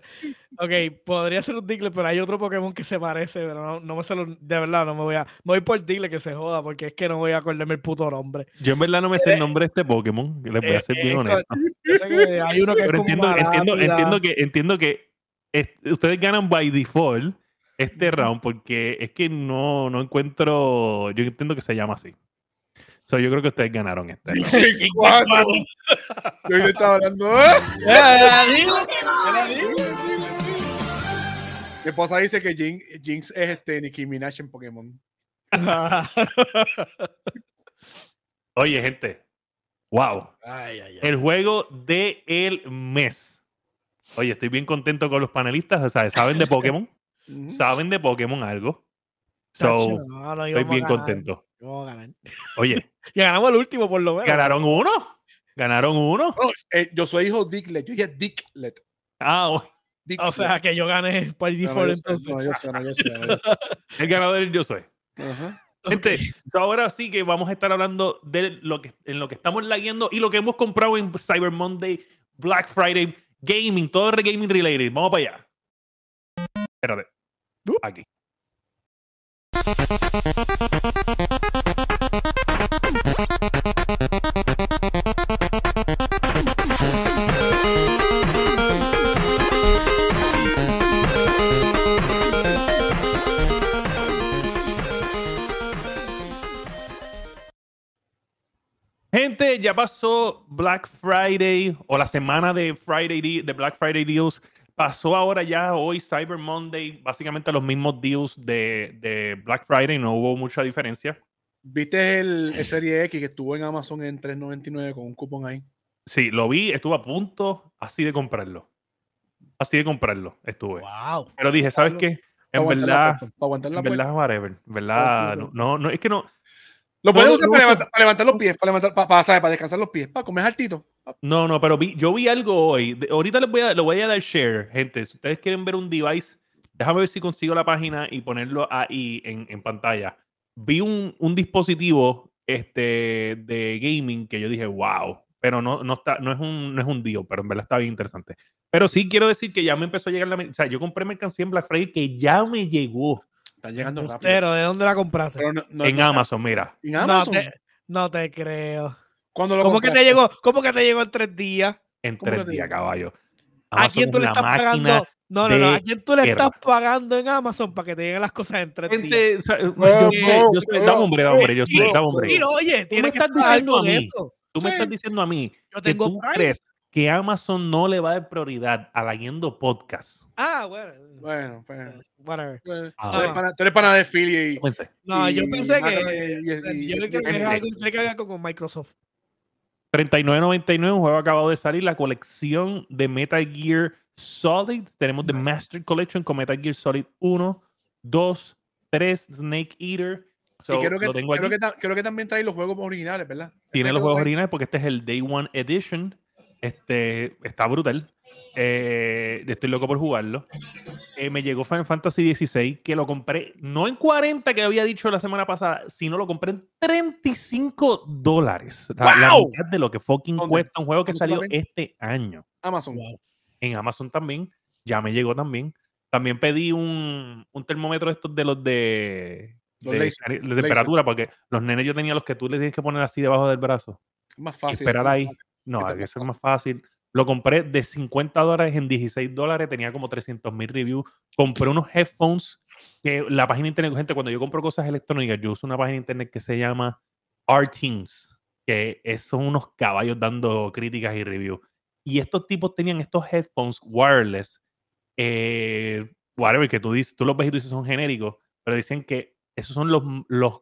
Ok, podría ser un Diglett, pero hay otro Pokémon que se parece, pero no, no me sé lo- De verdad, no me voy a. Me voy por Diglett que se joda, porque es que no voy a acordarme el puto nombre. Yo en verdad no me sé el nombre de este Pokémon. Les voy Eh, a ser eh, bien es honesto. Yo sé que hay uno que es Pero entiendo, entiendo, que, entiendo que es- ustedes ganan by default este round porque es que no, no encuentro. Yo entiendo que se llama así. So, yo creo que ustedes ganaron este. (laughs) round. Jinx cuatro. Yo le estaba hablando. Eh. Mi esposa dice que Jinx, Jinx es este Nicki Minaj en Pokémon. (laughs) Oye, gente. Wow. Ay, ay, ay. El juego del mes. Oye, estoy bien contento con los panelistas. O sea, saben de Pokémon. (laughs) Saben de Pokémon algo. Tacho, So, no, no estoy bien ganar, a ganar. Oye, (laughs) Y ganamos el último, por lo menos. ganaron uno. Ganaron uno. No, eh, yo soy hijo de Diglett. Yo dije Diglett. Ah, oh, Diglett. O sea, que yo gané por No, no, default, entonces. no, yo no, yo no, sé. (laughs) el ganador yo soy. Ajá. Gente, ahora sí que vamos a estar hablando de lo que, en lo que estamos lagueando y lo que hemos comprado en Cyber Monday, Black Friday, gaming, todo re gaming related. Vamos para allá. Espérate. Uh. Aquí. Gente, ya pasó Black Friday o la semana de Friday de Black Friday deals. Pasó ahora ya hoy Cyber Monday, básicamente los mismos deals de, de Black Friday, no hubo mucha diferencia. ¿Viste el, el Serie X que estuvo en Amazon en 3.99 con un cupón ahí? Sí, lo vi, estuve a punto así de comprarlo. Así de comprarlo estuve. Wow. Pero dije, ¿sabes qué? En aguantar la verdad, puerta, para aguantar la en puerta. verdad, whatever. En verdad, no, no, no, es que no, Lo puedes no, usar no para, uso- levantar, para levantar los pies, para, levantar, para, para, para descansar los pies, para comer altito. No, no, pero vi, yo vi algo hoy. De- ahorita les voy a, lo voy a dar share, gente. Si ustedes quieren ver un device, déjame ver si consigo la página y ponerlo ahí en, en pantalla. Vi un, un dispositivo este, de gaming que yo dije, wow. Pero no, no, está, no, es un, no es un deal, pero en verdad está bien interesante. Pero sí quiero decir que ya me empezó a llegar la... O sea, yo compré mercancía en Black Friday que ya me llegó Están llegando rápido. Pero, ¿de dónde la compraste? Pero no- no- en no- Amazon, mira. En No Amazon. te, no te creo. Cuando lo ¿Cómo que te llegó? ¿Cómo que te llegó en tres días? En ¿Cómo tres que días, caballo. ¿A quién tú le estás pagando? No, no, no. ¿A quién tú le guerra. estás pagando en Amazon para que te lleguen las cosas en tres días? O sea, yo, dame hombre, yo no, dame hombre. Mira, oye, me tienes que estás estar diciendo a mí. eso. Tú me estás diciendo a mí Yo que tengo tú Prime. crees que Amazon no le va a dar prioridad a la Yendo Podcast. Ah, bueno. Bueno, pues. Whatever. pues, Ah, tú, eres bueno. pana, tú eres pana de Philly y, Pensé. No, yo pensé y- que. y- y- yo creo que es algo, tiene que con Microsoft. 39.99, un juego acabado de salir, la colección de Metal Gear Solid. Tenemos The. Master Collection con Metal Gear Solid 1, 2, 3 Snake Eater. So, y creo que, lo tengo creo, aquí. que, ta- creo que también trae los juegos originales, ¿verdad? Tiene los juegos originales porque este es el Day One Edition. Este está brutal. Eh, estoy loco por jugarlo. Eh, me llegó Final Fantasy XVI, que lo compré no en 40 que había dicho la semana pasada, sino lo compré en 35 dólares. O sea, La ¡Wow! mitad de lo que fucking ¿Dónde? cuesta un juego que ¿Dónde salió este año. Amazon. En Amazon también. Ya me llegó también. También pedí un, un termómetro de estos de los de, Los de, laser, temperatura, porque los nenes yo tenía los que tú les tienes que poner así debajo del brazo Es más y fácil. esperar más ahí. fácil. No, hay que ser más fácil. Lo compré de 50 dólares en 16 dólares, tenía como 300 mil reviews. Compré unos headphones que la página de internet, gente, cuando yo compro cosas electrónicas, yo uso una página de internet que se llama Artings, que son unos caballos dando críticas y reviews. Y estos tipos tenían estos headphones wireless, eh, whatever, que tú, dices, tú los ves y tú dices son genéricos, pero dicen que esos son los, los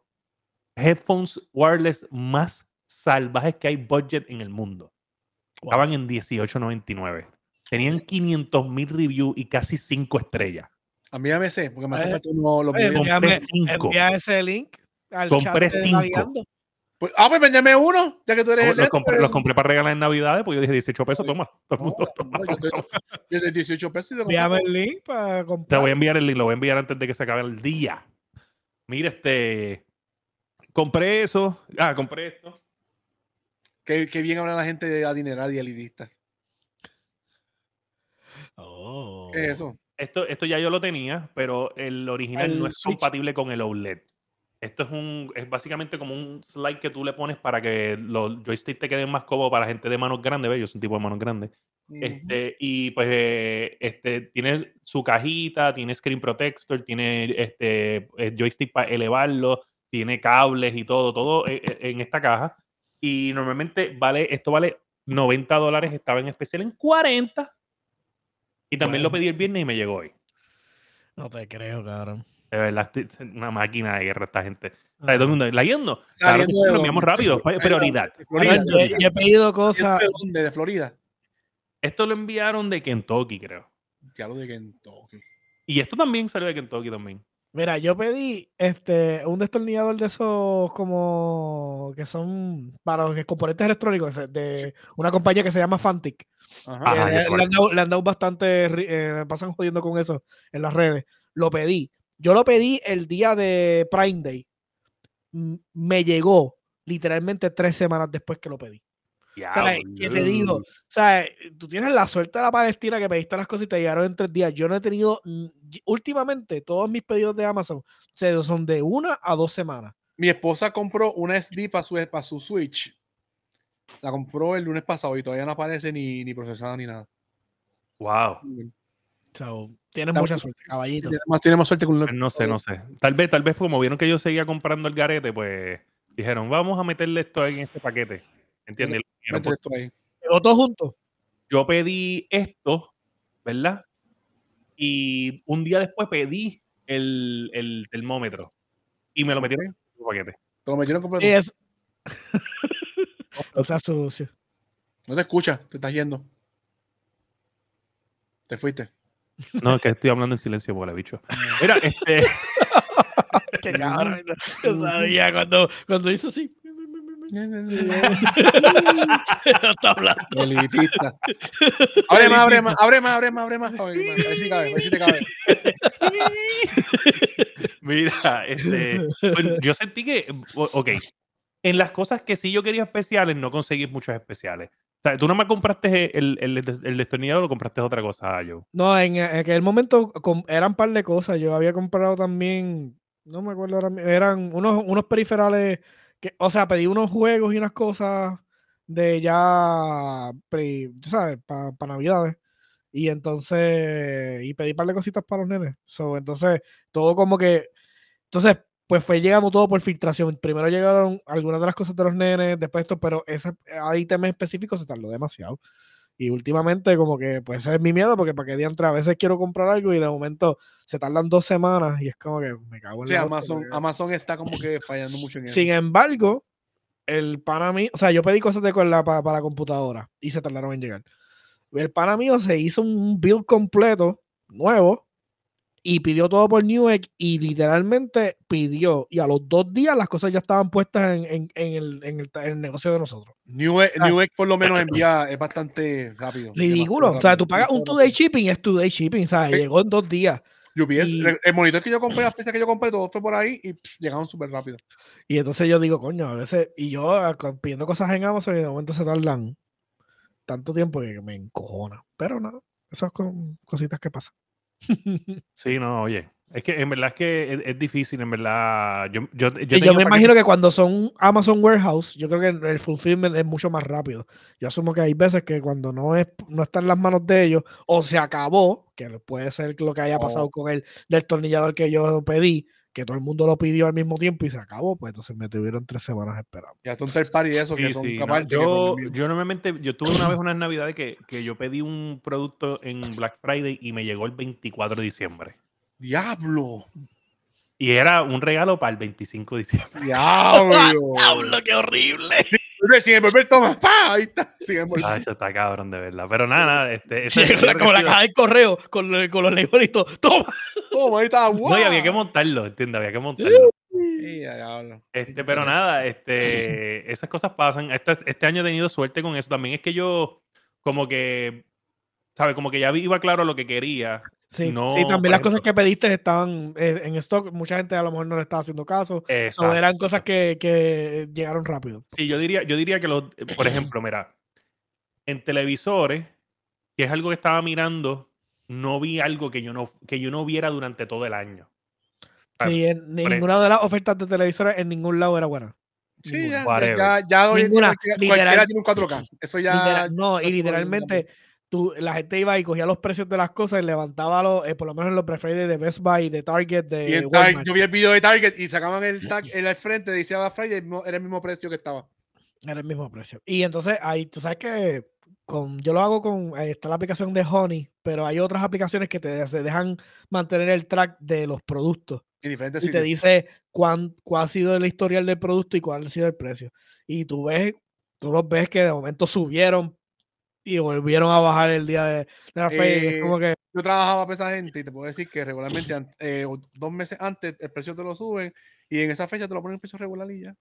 headphones wireless más salvajes que hay budget en el mundo. Estaban en 18.99. Tenían 500 mil reviews y casi 5 estrellas. Envíame ese, porque me hace Eh, falta uno. Los compré envíame- envía ese link al Compré chat cinco. Pues, ah, pues véndeme uno, ya que tú eres Los, el. los este, compré, pues, los compré para regalar en Navidades, porque yo dije 18 pesos, toma. Todo el no, mundo, toma, no, yo te- toma. yo de 18 pesos y te Envíame el link para Te comprar. voy a enviar el link, lo voy a enviar antes de que se acabe el día. Mira, este. Compré eso. Ah, compré esto. Qué, qué bien habla la gente de adinerada y elitista. Oh. ¿Qué es eso? Esto, esto ya yo lo tenía, pero el original El no es Switch. compatible con el OLED. Esto es un es básicamente como un slide que tú le pones para que los joysticks te queden más cómodos para la gente de manos grandes, ¿ves? Yo soy un tipo de manos grandes. Este, y pues eh, este, tiene su cajita, tiene screen protector, tiene este eh, joystick para elevarlo, tiene cables y todo, todo eh, en esta caja. Y normalmente vale, esto vale 90 dólares, estaba en especial en 40. Y también lo pedí el viernes y me llegó hoy. No te creo, cabrón. De verdad, estoy- una máquina de guerra esta gente. O sea, todo el mundo, ¿la yendo? Claro que sí, lo enviamos rápido, prioridad. Yo, yo he pedido cosas. ¿De dónde? ¿De Florida? Esto lo enviaron de Kentucky, creo. Ya lo de Kentucky. Y esto también salió de Kentucky también. Mira, yo pedí este un destornillador de esos como que son para los componentes electrónicos de una compañía que se llama Fantic. Ajá. Eh, le, han dado, le han dado bastante, ri- eh, me pasan jodiendo con eso en las redes. Lo pedí. Yo lo pedí el día de Prime Day. M- Me llegó literalmente tres semanas después que lo pedí. O sea, ¿qué te digo? O sea, tú tienes la suerte de la Palestina que pediste las cosas y te llegaron en tres días. Yo no he tenido, últimamente, todos mis pedidos de Amazon se- son de una a dos semanas. Mi esposa compró una SD para su, para su Switch. La compró el lunes pasado y todavía no aparece ni, ni procesada ni nada. Wow. So, tienes Está mucha suerte, caballito. Tiene más, tiene más suerte con Pues no sé, no sé. Tal vez, tal vez como vieron que yo seguía comprando el garete, pues dijeron, vamos a meterle esto ahí en este paquete. ¿Entiendes? Por- todos juntos. Yo pedí esto, ¿verdad? Y un día después pedí el, el termómetro. Y me lo metieron en el paquete. Te lo metieron completo. Sí, es. (laughs) o sea, sucio. No te escucha, te estás yendo. Te fuiste. No, es que estoy hablando en silencio, porque bicho. Mira, este. (laughs) Qué cabrón. Yo sabía cuando, cuando hizo así. No está hablando. Elitista. Abre más, abre más, abre más, abre más, abre más. A ver, si cabe, a ver si te cabe. Mira, este, bueno, yo sentí que, ok, en las cosas que sí yo quería especiales, no conseguí muchos especiales. O sea, tú no me compraste el, el, el destornillador o compraste otra cosa, Joe. No, en, en aquel momento eran un par de cosas. Yo había comprado también, no me acuerdo ahora mismo, eran unos, unos periferales, que, o sea, pedí unos juegos y unas cosas de ya, pre- ¿sabes? Para Navidades. Y entonces, y pedí un par de cositas para los nenes. So, entonces, todo como que, entonces, pues fue llegando todo por filtración. Primero llegaron algunas de las cosas de los nenes, después esto, pero ese ítem específico se tardó demasiado. Y últimamente, como que, pues ese es mi miedo, porque para que diantre a veces quiero comprar algo y de momento se tardan dos semanas y es como que me cago en Sí, la Amazon, Amazon está como que fallando mucho en eso. Sin embargo, el pana mío, o sea, yo pedí cosas de con la, para, para la computadora y se tardaron en llegar. El pana mío se hizo un build completo, nuevo, y pidió todo por Newegg y literalmente pidió y a los dos días las cosas ya estaban puestas en, en- en el, en el- negocio de nosotros. Newegg, Ah. Newegg por lo menos envía, es bastante rápido. Ridículo. O sea, tú pagas un two-day shipping, es two-day shipping, ¿sabes? Sí. Llegó en dos días. UPS, y- el- monitor que yo compré, las piezas que yo compré, todo fue por ahí y pff, llegaron súper rápido. Y entonces yo digo, coño, a veces, y yo ah, pidiendo cosas en Amazon y de momento se tardan tanto tiempo que me encojona. Pero no, esas son cositas que pasan. (laughs) Sí, no, oye. Es que en verdad es que es, es difícil, en verdad. Yo, yo, yo, y yo me imagino que cuando son Amazon Warehouse, yo creo que el fulfillment es mucho más rápido. Yo asumo que hay veces que cuando no es no está en las manos de ellos o se acabó, que puede ser lo que haya pasado Oh. con el destornillador que yo pedí, que todo el mundo lo pidió al mismo tiempo y se acabó, pues entonces me tuvieron tres semanas esperando. Ya está un third party de eso que Sí, son sí, no, capaces que yo, yo normalmente, yo tuve una vez unas navidades que, que yo pedí un producto en Black Friday y me llegó el 24 de diciembre. ¡Diablo! Y era un regalo para el 25 de diciembre. ¡Diablo! (laughs) qué horrible! Volver, Sin envolver, toma. ¡pa! Ahí está. Sin envolver. Tacho, está cabrón, de verdad. Pero nada, nada, este, como la caja de correo con, con los labelitos. Toma. Toma, ahí está. No, y había que montarlo, ¿entiendes? Había que montarlo. Sí. Este, pero nada, este, (laughs) esas cosas pasan. Este, este año he tenido suerte con eso. También es que yo, como que, ¿sabes? Como que ya iba claro lo que quería. Sí, No, sí, también las cosas que pediste estaban eh, en stock. Mucha gente a lo mejor no le estaba haciendo caso. So, Exacto. eran cosas que, que llegaron rápido. Sí, yo diría, yo diría que los, por ejemplo, mira, en televisores, que es algo que estaba mirando, no vi algo que yo no, que yo no viera durante todo el año. Ah, Sí, en ninguna de las ofertas de televisores en ningún lado era buena. Sí, Ninguna. ya, ya, ya, ya hoy en día Ninguna, cualquiera, literal. cualquiera tiene un 4K. Eso ya. No, y literalmente tú, la gente iba y cogía los precios de las cosas y levantaba los, eh, por lo menos en los preferidos de Best Buy, de Target, de Y Walmart. yo vi el video de Target y sacaban el tag en el frente, decía Black Friday, era el mismo precio que estaba. Era el mismo precio. Y entonces ahí, tú sabes que con, yo lo hago con, está la aplicación de Honey, pero hay otras aplicaciones que te se dejan mantener el track de los productos. En diferentes y te dice cuán, cuál ha sido el historial del producto y cuál ha sido el precio. Y tú ves, tú los ves que de momento subieron y volvieron a bajar el día de, de la feria. Eh, Es como que Yo trabajaba para esa gente y te puedo decir que regularmente eh, o dos meses antes el precio te lo suben y en esa fecha te lo ponen en precio regular y ya.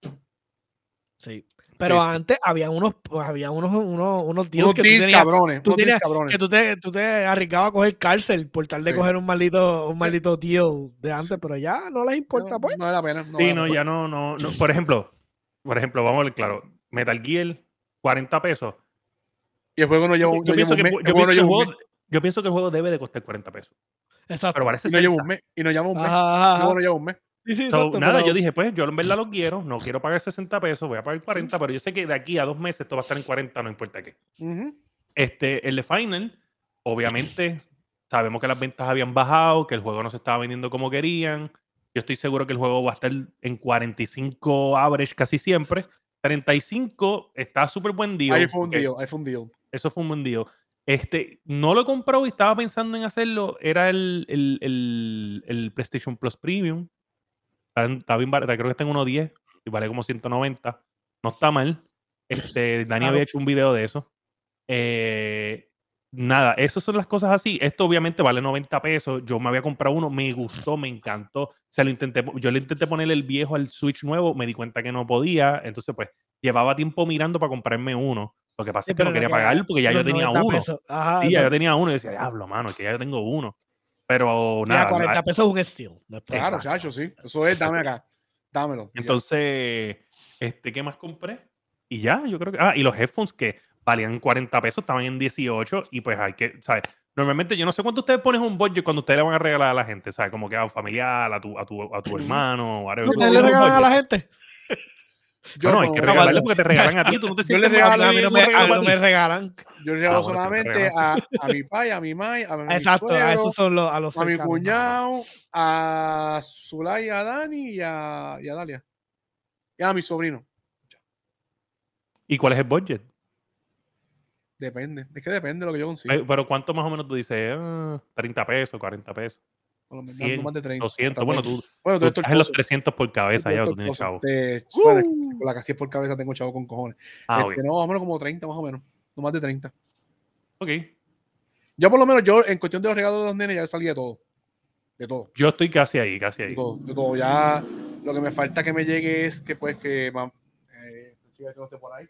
sí. Pero sí. antes había unos, pues, había unos, unos, unos deals Unos que tú tenías, cabrones. tú unos tenías- cabrones. que tú te, tú te arriesgabas a coger cárcel por tal de Sí. coger un maldito, un Sí. maldito deal de antes, pero ya no les importa, no, pues. no vale la pena. No sí, no, pena. ya no, no, no. Por ejemplo, por ejemplo, vamos a ver, claro, Metal Gear, 40 pesos. Y el juego no lleva, un- mes. yo pienso que el juego, mes. yo pienso que el juego debe de costar 40 pesos. Exacto. Pero parece Y no lleva 60. un mes. Y no lleva un mes. Ajá, ajá, no lleva un mes. Sí, sí, So, nada, pero- yo dije, pues yo en verdad lo quiero, no quiero pagar 60 pesos, voy a pagar 40, pero yo sé que de aquí a dos meses esto va a estar en 40, no importa qué. Este, el de Final, obviamente, sabemos que las ventas habían bajado, que el juego no se estaba vendiendo como querían. Yo estoy seguro que el juego va a estar en 45 average casi siempre. 35 está súper buen deal. Ahí fue un deal. Ahí fue un deal. Eso fue un buen deal. Este, no lo he comprado y estaba pensando en hacerlo. Era el, el, el- el PlayStation Plus Premium. Está, está bien barato, creo que está en 1.10 y vale como 190. No está mal. Este, (laughs) Dani Claro. había hecho un video de eso. Eh, nada, esas son las cosas así. Esto obviamente vale 90 pesos. Yo me había comprado uno, me gustó, me encantó. Se lo intenté, yo le intenté poner el viejo al Switch nuevo, me di cuenta que no podía. Entonces, pues, llevaba tiempo mirando para comprarme uno. Lo que pasa Sí, es que no quería que pagar porque ya yo tenía 90 uno. Ajá, Sí, ya yo tenía uno y decía, diablo, mano, es que ya yo tengo uno. Pero Sí, a nada, 40 la- pesos es un steal. después. Claro, chacho, sí. Eso es, dame acá. Dámelo. ya. entonces, este, ¿qué más compré? Y ya, yo creo que. Ah, y los headphones que valían 40 pesos, estaban en 18 y pues hay que, ¿sabes? Normalmente yo no sé cuánto ustedes ponen un budget cuando ustedes le van a regalar a la gente, ¿sabes? Como que a un familiar, a tu, a tu, a tu (laughs) hermano, whatever. ¿No ¿Tú ¿Ustedes le regalan a la gente? Yo No, no, hay que regalarle porque te regalan a ti, tú no te Yo le regalo a mí no me, a no me regalan. Yo le regalo Ah, bueno, te solamente a, a mi pai, a mi mai, a, mi Exacto, a esos son los, a los a mi cuñado, a Zulay, a Dani y a, y a Dalia. Y a mi sobrino. ¿Y cuál es el budget? Depende. Es que depende de lo que yo consigo. Pero ¿cuánto más o menos tú dices? Ah, 30 pesos, 40 pesos, Por lo menos, 100, no más de 30. 200. Bueno, tú, bueno, tú estás en los 300 por cabeza ya, tú tienes chavo. Por la casi por cabeza tengo chavo con cojones. Ah, Este, no, más o menos como 30, más o menos. No más de 30. Ok. Yo por lo menos, yo en cuestión de los regalos de los nenes ya salí de todo. De todo. Yo estoy casi ahí, casi De ahí. todo, de todo. Ya lo que me falta que me llegue es que, pues, que. eh, chica que no esté por ahí,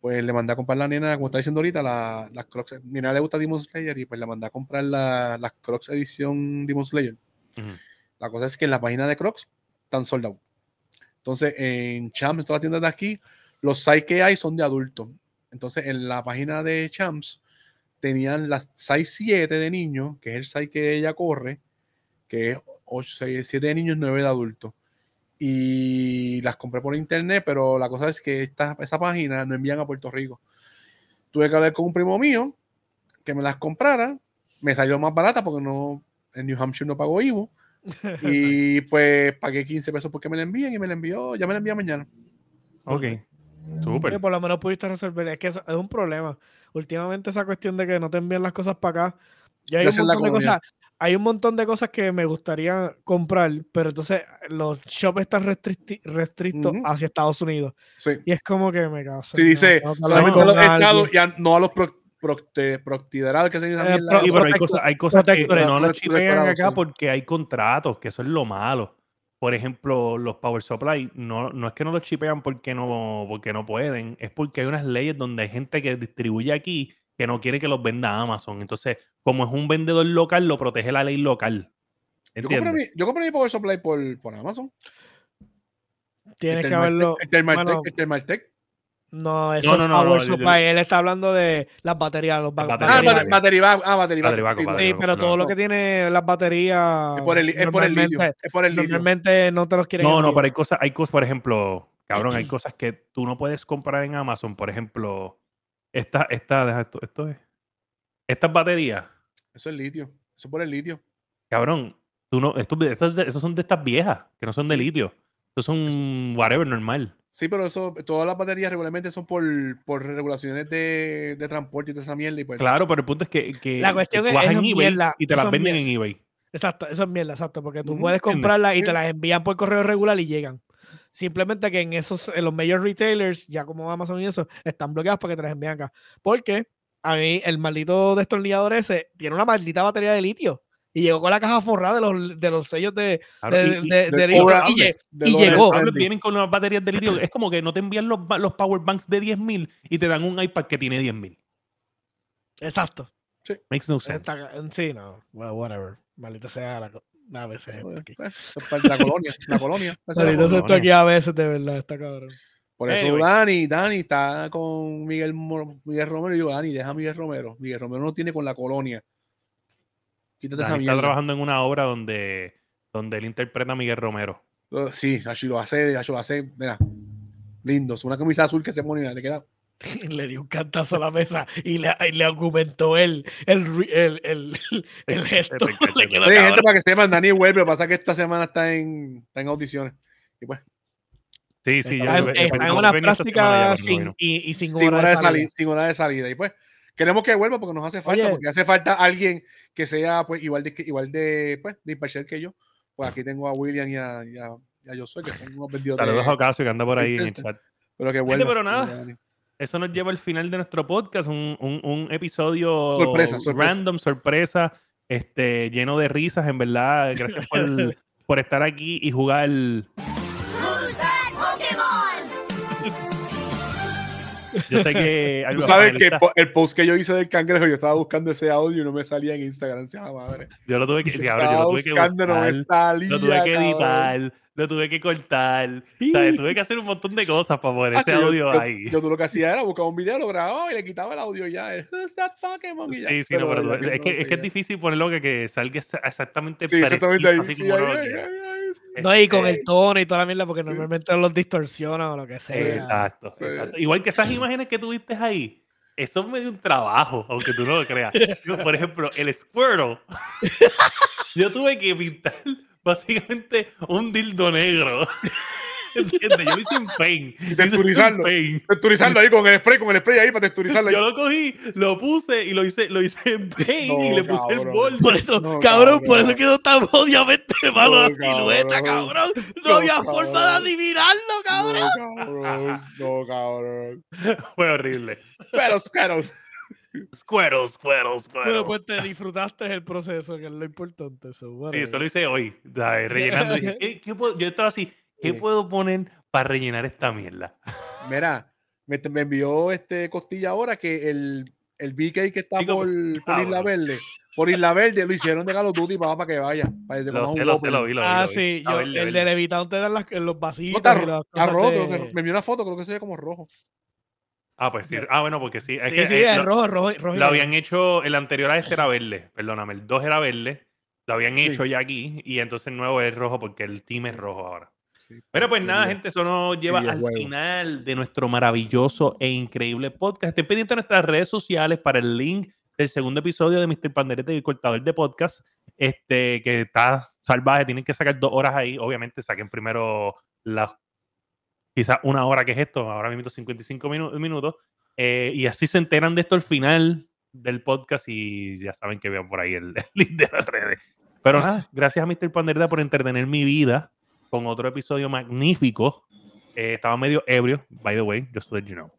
Pues le mandé a comprar la nena, como está diciendo ahorita, la- las Crocs. Mi nena le gusta Demon Slayer y pues le mandé a comprar la- las Crocs edición Demon Slayer. La cosa es que en la página de Crocs están soldados. Entonces, en Champs, en todas las tiendas de aquí, los size que hay son de adultos. Entonces, en la página de Champs tenían las size 7 de niños, que es el size que ella corre, que es 7 de niños, 9 de adultos. Y las compré por internet, pero la cosa es que esta, esa página no envían a Puerto Rico. Tuve que hablar con un primo mío que me las comprara. Me salió más barata porque no, en New Hampshire no pago IVU. (laughs) Y pues pagué 15 pesos porque me la envían y me la envió, ya me la envía mañana. Ok. Súper. por lo menos pudiste resolver. Es que es un problema. Últimamente esa cuestión de que no te envían las cosas para acá. Ya hay un montón de colonia. cosas. Hay un montón de cosas que me gustaría comprar, pero entonces los shops están restrictos Ujú. hacia Estados Unidos. Sí. Y es como que me caso. Sí, dice hablar solamente a los estados y a- no a los pro, procte- proctiderados que se llaman Eh, pro- Sí, pero hay cosas, hay cosas que no las chipean acá sí. porque hay contratos, que eso es lo malo. Por ejemplo, los Power Supply, no, no es que no los chipean porque no, porque no pueden, es porque hay unas leyes donde hay gente que distribuye aquí que no quiere que los venda Amazon. Entonces, como es un vendedor local, lo protege la ley local. Yo compré, ¿Entiendes? mi, yo compré mi Power Supply por, por Amazon. Tienes El que haberlo. El bueno, el Thermaltake. no, eso No, es no, no, Power Supply. Él está hablando de las baterías, los baterías. Ah, baterías. batería ah, batería Batería sí, batería Sí, pero no, todo lo que tiene las baterías. Es por el, es por el litio. Es por el litio. Normalmente no te los quieren. No, no, pero hay cosas, hay cosas, por ejemplo, cabrón, hay (clears throat) cosas que tú no puedes comprar en Amazon. Por ejemplo, esta, esta, deja esto, esto es. Estas baterías, Eso es litio. Eso es por el litio. cabrón, tú no, estos, estas de- esos son de estas viejas, que no son de litio. Estos son whatever, normal. Sí, pero eso, todas las baterías regularmente son por, por regulaciones de, de transporte y de esa mierda. Y pues, Claro, pero el punto es que, que La cuestión tú es- eso en eBay mierda, y te eso las venden mierda. en eBay. Exacto, eso es mierda, exacto, porque tú puedes comprarlas y te las envían por correo regular y llegan. Simplemente que en esos, en los major retailers, ya como Amazon y eso, están bloqueados para que te las envíen acá. Porque a mí el maldito destornillador ese tiene una maldita batería de litio. Y llegó con la caja forrada de los, de los sellos de, Claro, de, y- y- de- de de litio. Y, llegó. vienen con unas baterías de litio. Es como que no te envían los, power banks de 10.000 y te dan un iPad que tiene 10.000. Exacto. Makes no sense. Sí, no. Well, whatever. Maldita sea la, a veces eso esto es, aquí. pues, la colonia. La colonia. (laughs) Esa es la Maldita sea colonia. esto aquí a veces, de verdad, está cabrón. Por eso. Dani, Dani está con Miguel, Miguel Romero. Y digo, Dani, deja a Miguel Romero. Miguel Romero no tiene con la colonia. Quítate esa Dani está mierda. trabajando en una obra donde, donde él interpreta a Miguel Romero. Uh, Sí, así lo hace, así lo hace. Mira, lindo. Es una camisa azul que se pone, le queda. (laughs) le dio un cantazo a la mesa y le, y le argumentó el, el, el, el, el gesto. (laughs) Le quedó Oye, gente, para que sepan, Dani vuelve. Lo que pasa es que esta semana está en, está en audiciones. Y pues, Sí, sí. Está yo- está en yo- una práctica sin, y, y sin, sin, hora hora de salida. salida, sin hora de salida. Y pues, queremos que vuelva porque nos hace falta, Oye. porque hace falta alguien que sea pues igual de, igual de, pues, de imparcial que yo. Pues aquí tengo a William y a, y a, y a Josué, que son unos vendidos Saludos a Ocasio que anda por ahí en el chat. Pero que vuelva. pero nada. Eso nos lleva al final de nuestro podcast, un, un- un episodio Sorpresa, sorpresa. random, sorpresa, este, lleno de risas, en verdad. Gracias por, (laughs) por estar aquí y jugar. Yo sé que (laughs) Tú sabes que el, po- el post que yo hice del cangrejo, yo estaba buscando ese audio y no me salía en Instagram, sea madre. yo lo tuve que, (laughs) cabrón, yo lo tuve que buscando, no me buscar, salía. lo tuve que cabrón. Lo tuve que cortar, ¿sabes? tuve que hacer un montón de cosas para poner Ah, ese audio yo, ahí. Yo, tú lo que hacía era buscar un video, lo grababa y le quitaba el audio ya. Pokémon? Y. Sí, sí, no, pero tú- es, que, es que es difícil ponerlo que, que salga exa- exactamente Sí, exactamente ahí. sí, como ahí, ahí. No, y con Este, el tono y toda la mierda, porque Sí. normalmente los distorsionan o lo que sea. Exacto, Sí. exacto. Igual que esas imágenes que tuviste ahí, eso es medio un trabajo, aunque tú no lo creas. Yo, por ejemplo, el Squirtle, (laughs) yo tuve que pintar básicamente un dildo negro. (laughs) ¿Entiendes? Yo lo hice hice en texturizarlo. Paint. Texturizarlo ahí con el spray, con el spray ahí para texturizarlo. ahí. Yo lo cogí, lo puse y lo hice, lo hice en Paint y le puse el borde. Por eso, No, cabrón, por eso quedó tan obviamente malo No, la silueta, cabrón. No, No, había cabrón. forma de adivinarlo, cabrón. No, cabrón. No, cabrón. Fue horrible. Pero, pero. Squirtle, Squirtle, Squirtle. Bueno, pues te disfrutaste el proceso, que es lo importante. so, Sí, whatever. eso lo hice hoy, ¿sabes? rellenando. Dije, (laughs) ¿qué- qué puedo- Yo estaba así, ¿qué Sí. puedo poner para rellenar esta mierda? (laughs) Mira, me, me envió este Costilla ahora que el, el BK que está por, por Isla. Verde, por Isla Verde lo hicieron de Call of Duty para, para que vaya. Para que Lo sé, lo sé, lo vi, lo vi. Ah, sí, yo, verde, el verde. de Levitown te dan las, los vasitos. No, está, y ro- las está roto. de- Me envió una foto, creo que se ve como rojo. Ah, pues sí. Ah, bueno, porque sí. Es Sí, que, sí, eh, es lo, rojo, rojo, rojo. lo habían hecho, el anterior a este era verde, perdóname, el 2 era verde, lo habían Sí. hecho ya aquí, y entonces el nuevo es rojo porque el team es rojo ahora. Pero pues nada, gente, eso nos lleva al final de nuestro maravilloso e increíble podcast. Estén pendientes de nuestras redes sociales para el link del segundo episodio de Mr. Panderete y el cortador de podcast, este que está salvaje. Tienen que sacar dos horas ahí. Obviamente, saquen primero las quizás una hora que es esto, ahora mismo 55 minu- minutos, eh, y así se enteran de esto al final del podcast y ya saben que vean por ahí el, (laughs) el link de las redes. Pero nada, gracias a Mr. Pandereta por entretener mi vida con otro episodio magnífico. Eh, estaba medio ebrio, by the way, just to let you know.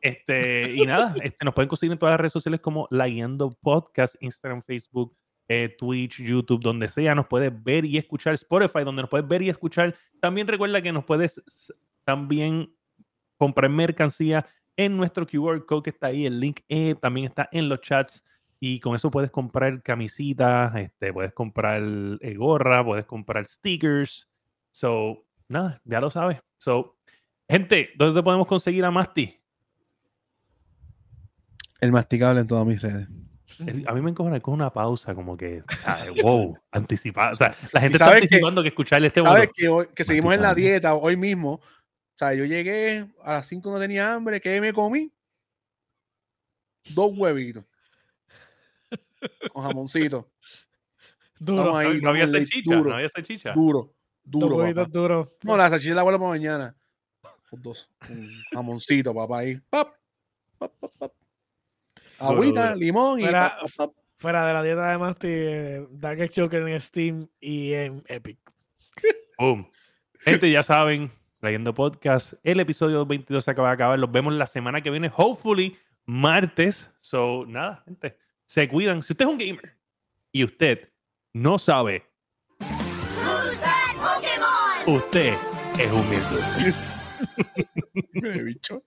Este, y (laughs) nada, este, nos pueden conseguir en todas las redes sociales como La Guiando Podcast, Instagram, Facebook, eh, Twitch, YouTube, donde sea. Nos puedes ver y escuchar Spotify, donde nos puedes ver y escuchar. También recuerda que nos puedes también comprar mercancía en nuestro QR code que está ahí. El link eh, también está en los chats. Y con eso puedes comprar camisitas, este, puedes comprar eh, gorra, puedes comprar stickers. So, nada, ya lo sabes. So, gente, ¿dónde te podemos conseguir a Masti? El masticable en todas mis redes. A mí me encojona con una pausa, como que, ¿sabes? (laughs) wow, anticipada. O sea, la gente está sabes que- anticipando que, escucharle este ¿Sabes que, hoy- que seguimos en la dieta hoy mismo? Sea, yo llegué a las 5 no tenía hambre. ¿Qué me comí? Dos huevitos. (laughs) Con jamoncito. Duro. Ahí, No, no había salchicha, duro. no había salchicha. Duro. Dos Duro, papá. duros. No, la salchicha la vuelvo para mañana. Dos. Un jamoncito, papá, ahí. Pap, pap, pap, pap. Duro, Agüita, duro. limón y pap, pap. Fuera de la dieta de Masti, eh, Dark Joker en Steam y en Epic. Boom. Gente, ya saben, Leyendo Podcast, el episodio 22 se acaba de acabar. Los vemos la semana que viene, hopefully, martes. So, nada, gente, se cuidan. Si usted es un gamer y usted no sabe, usted es un mierda. (laughs) Bicho.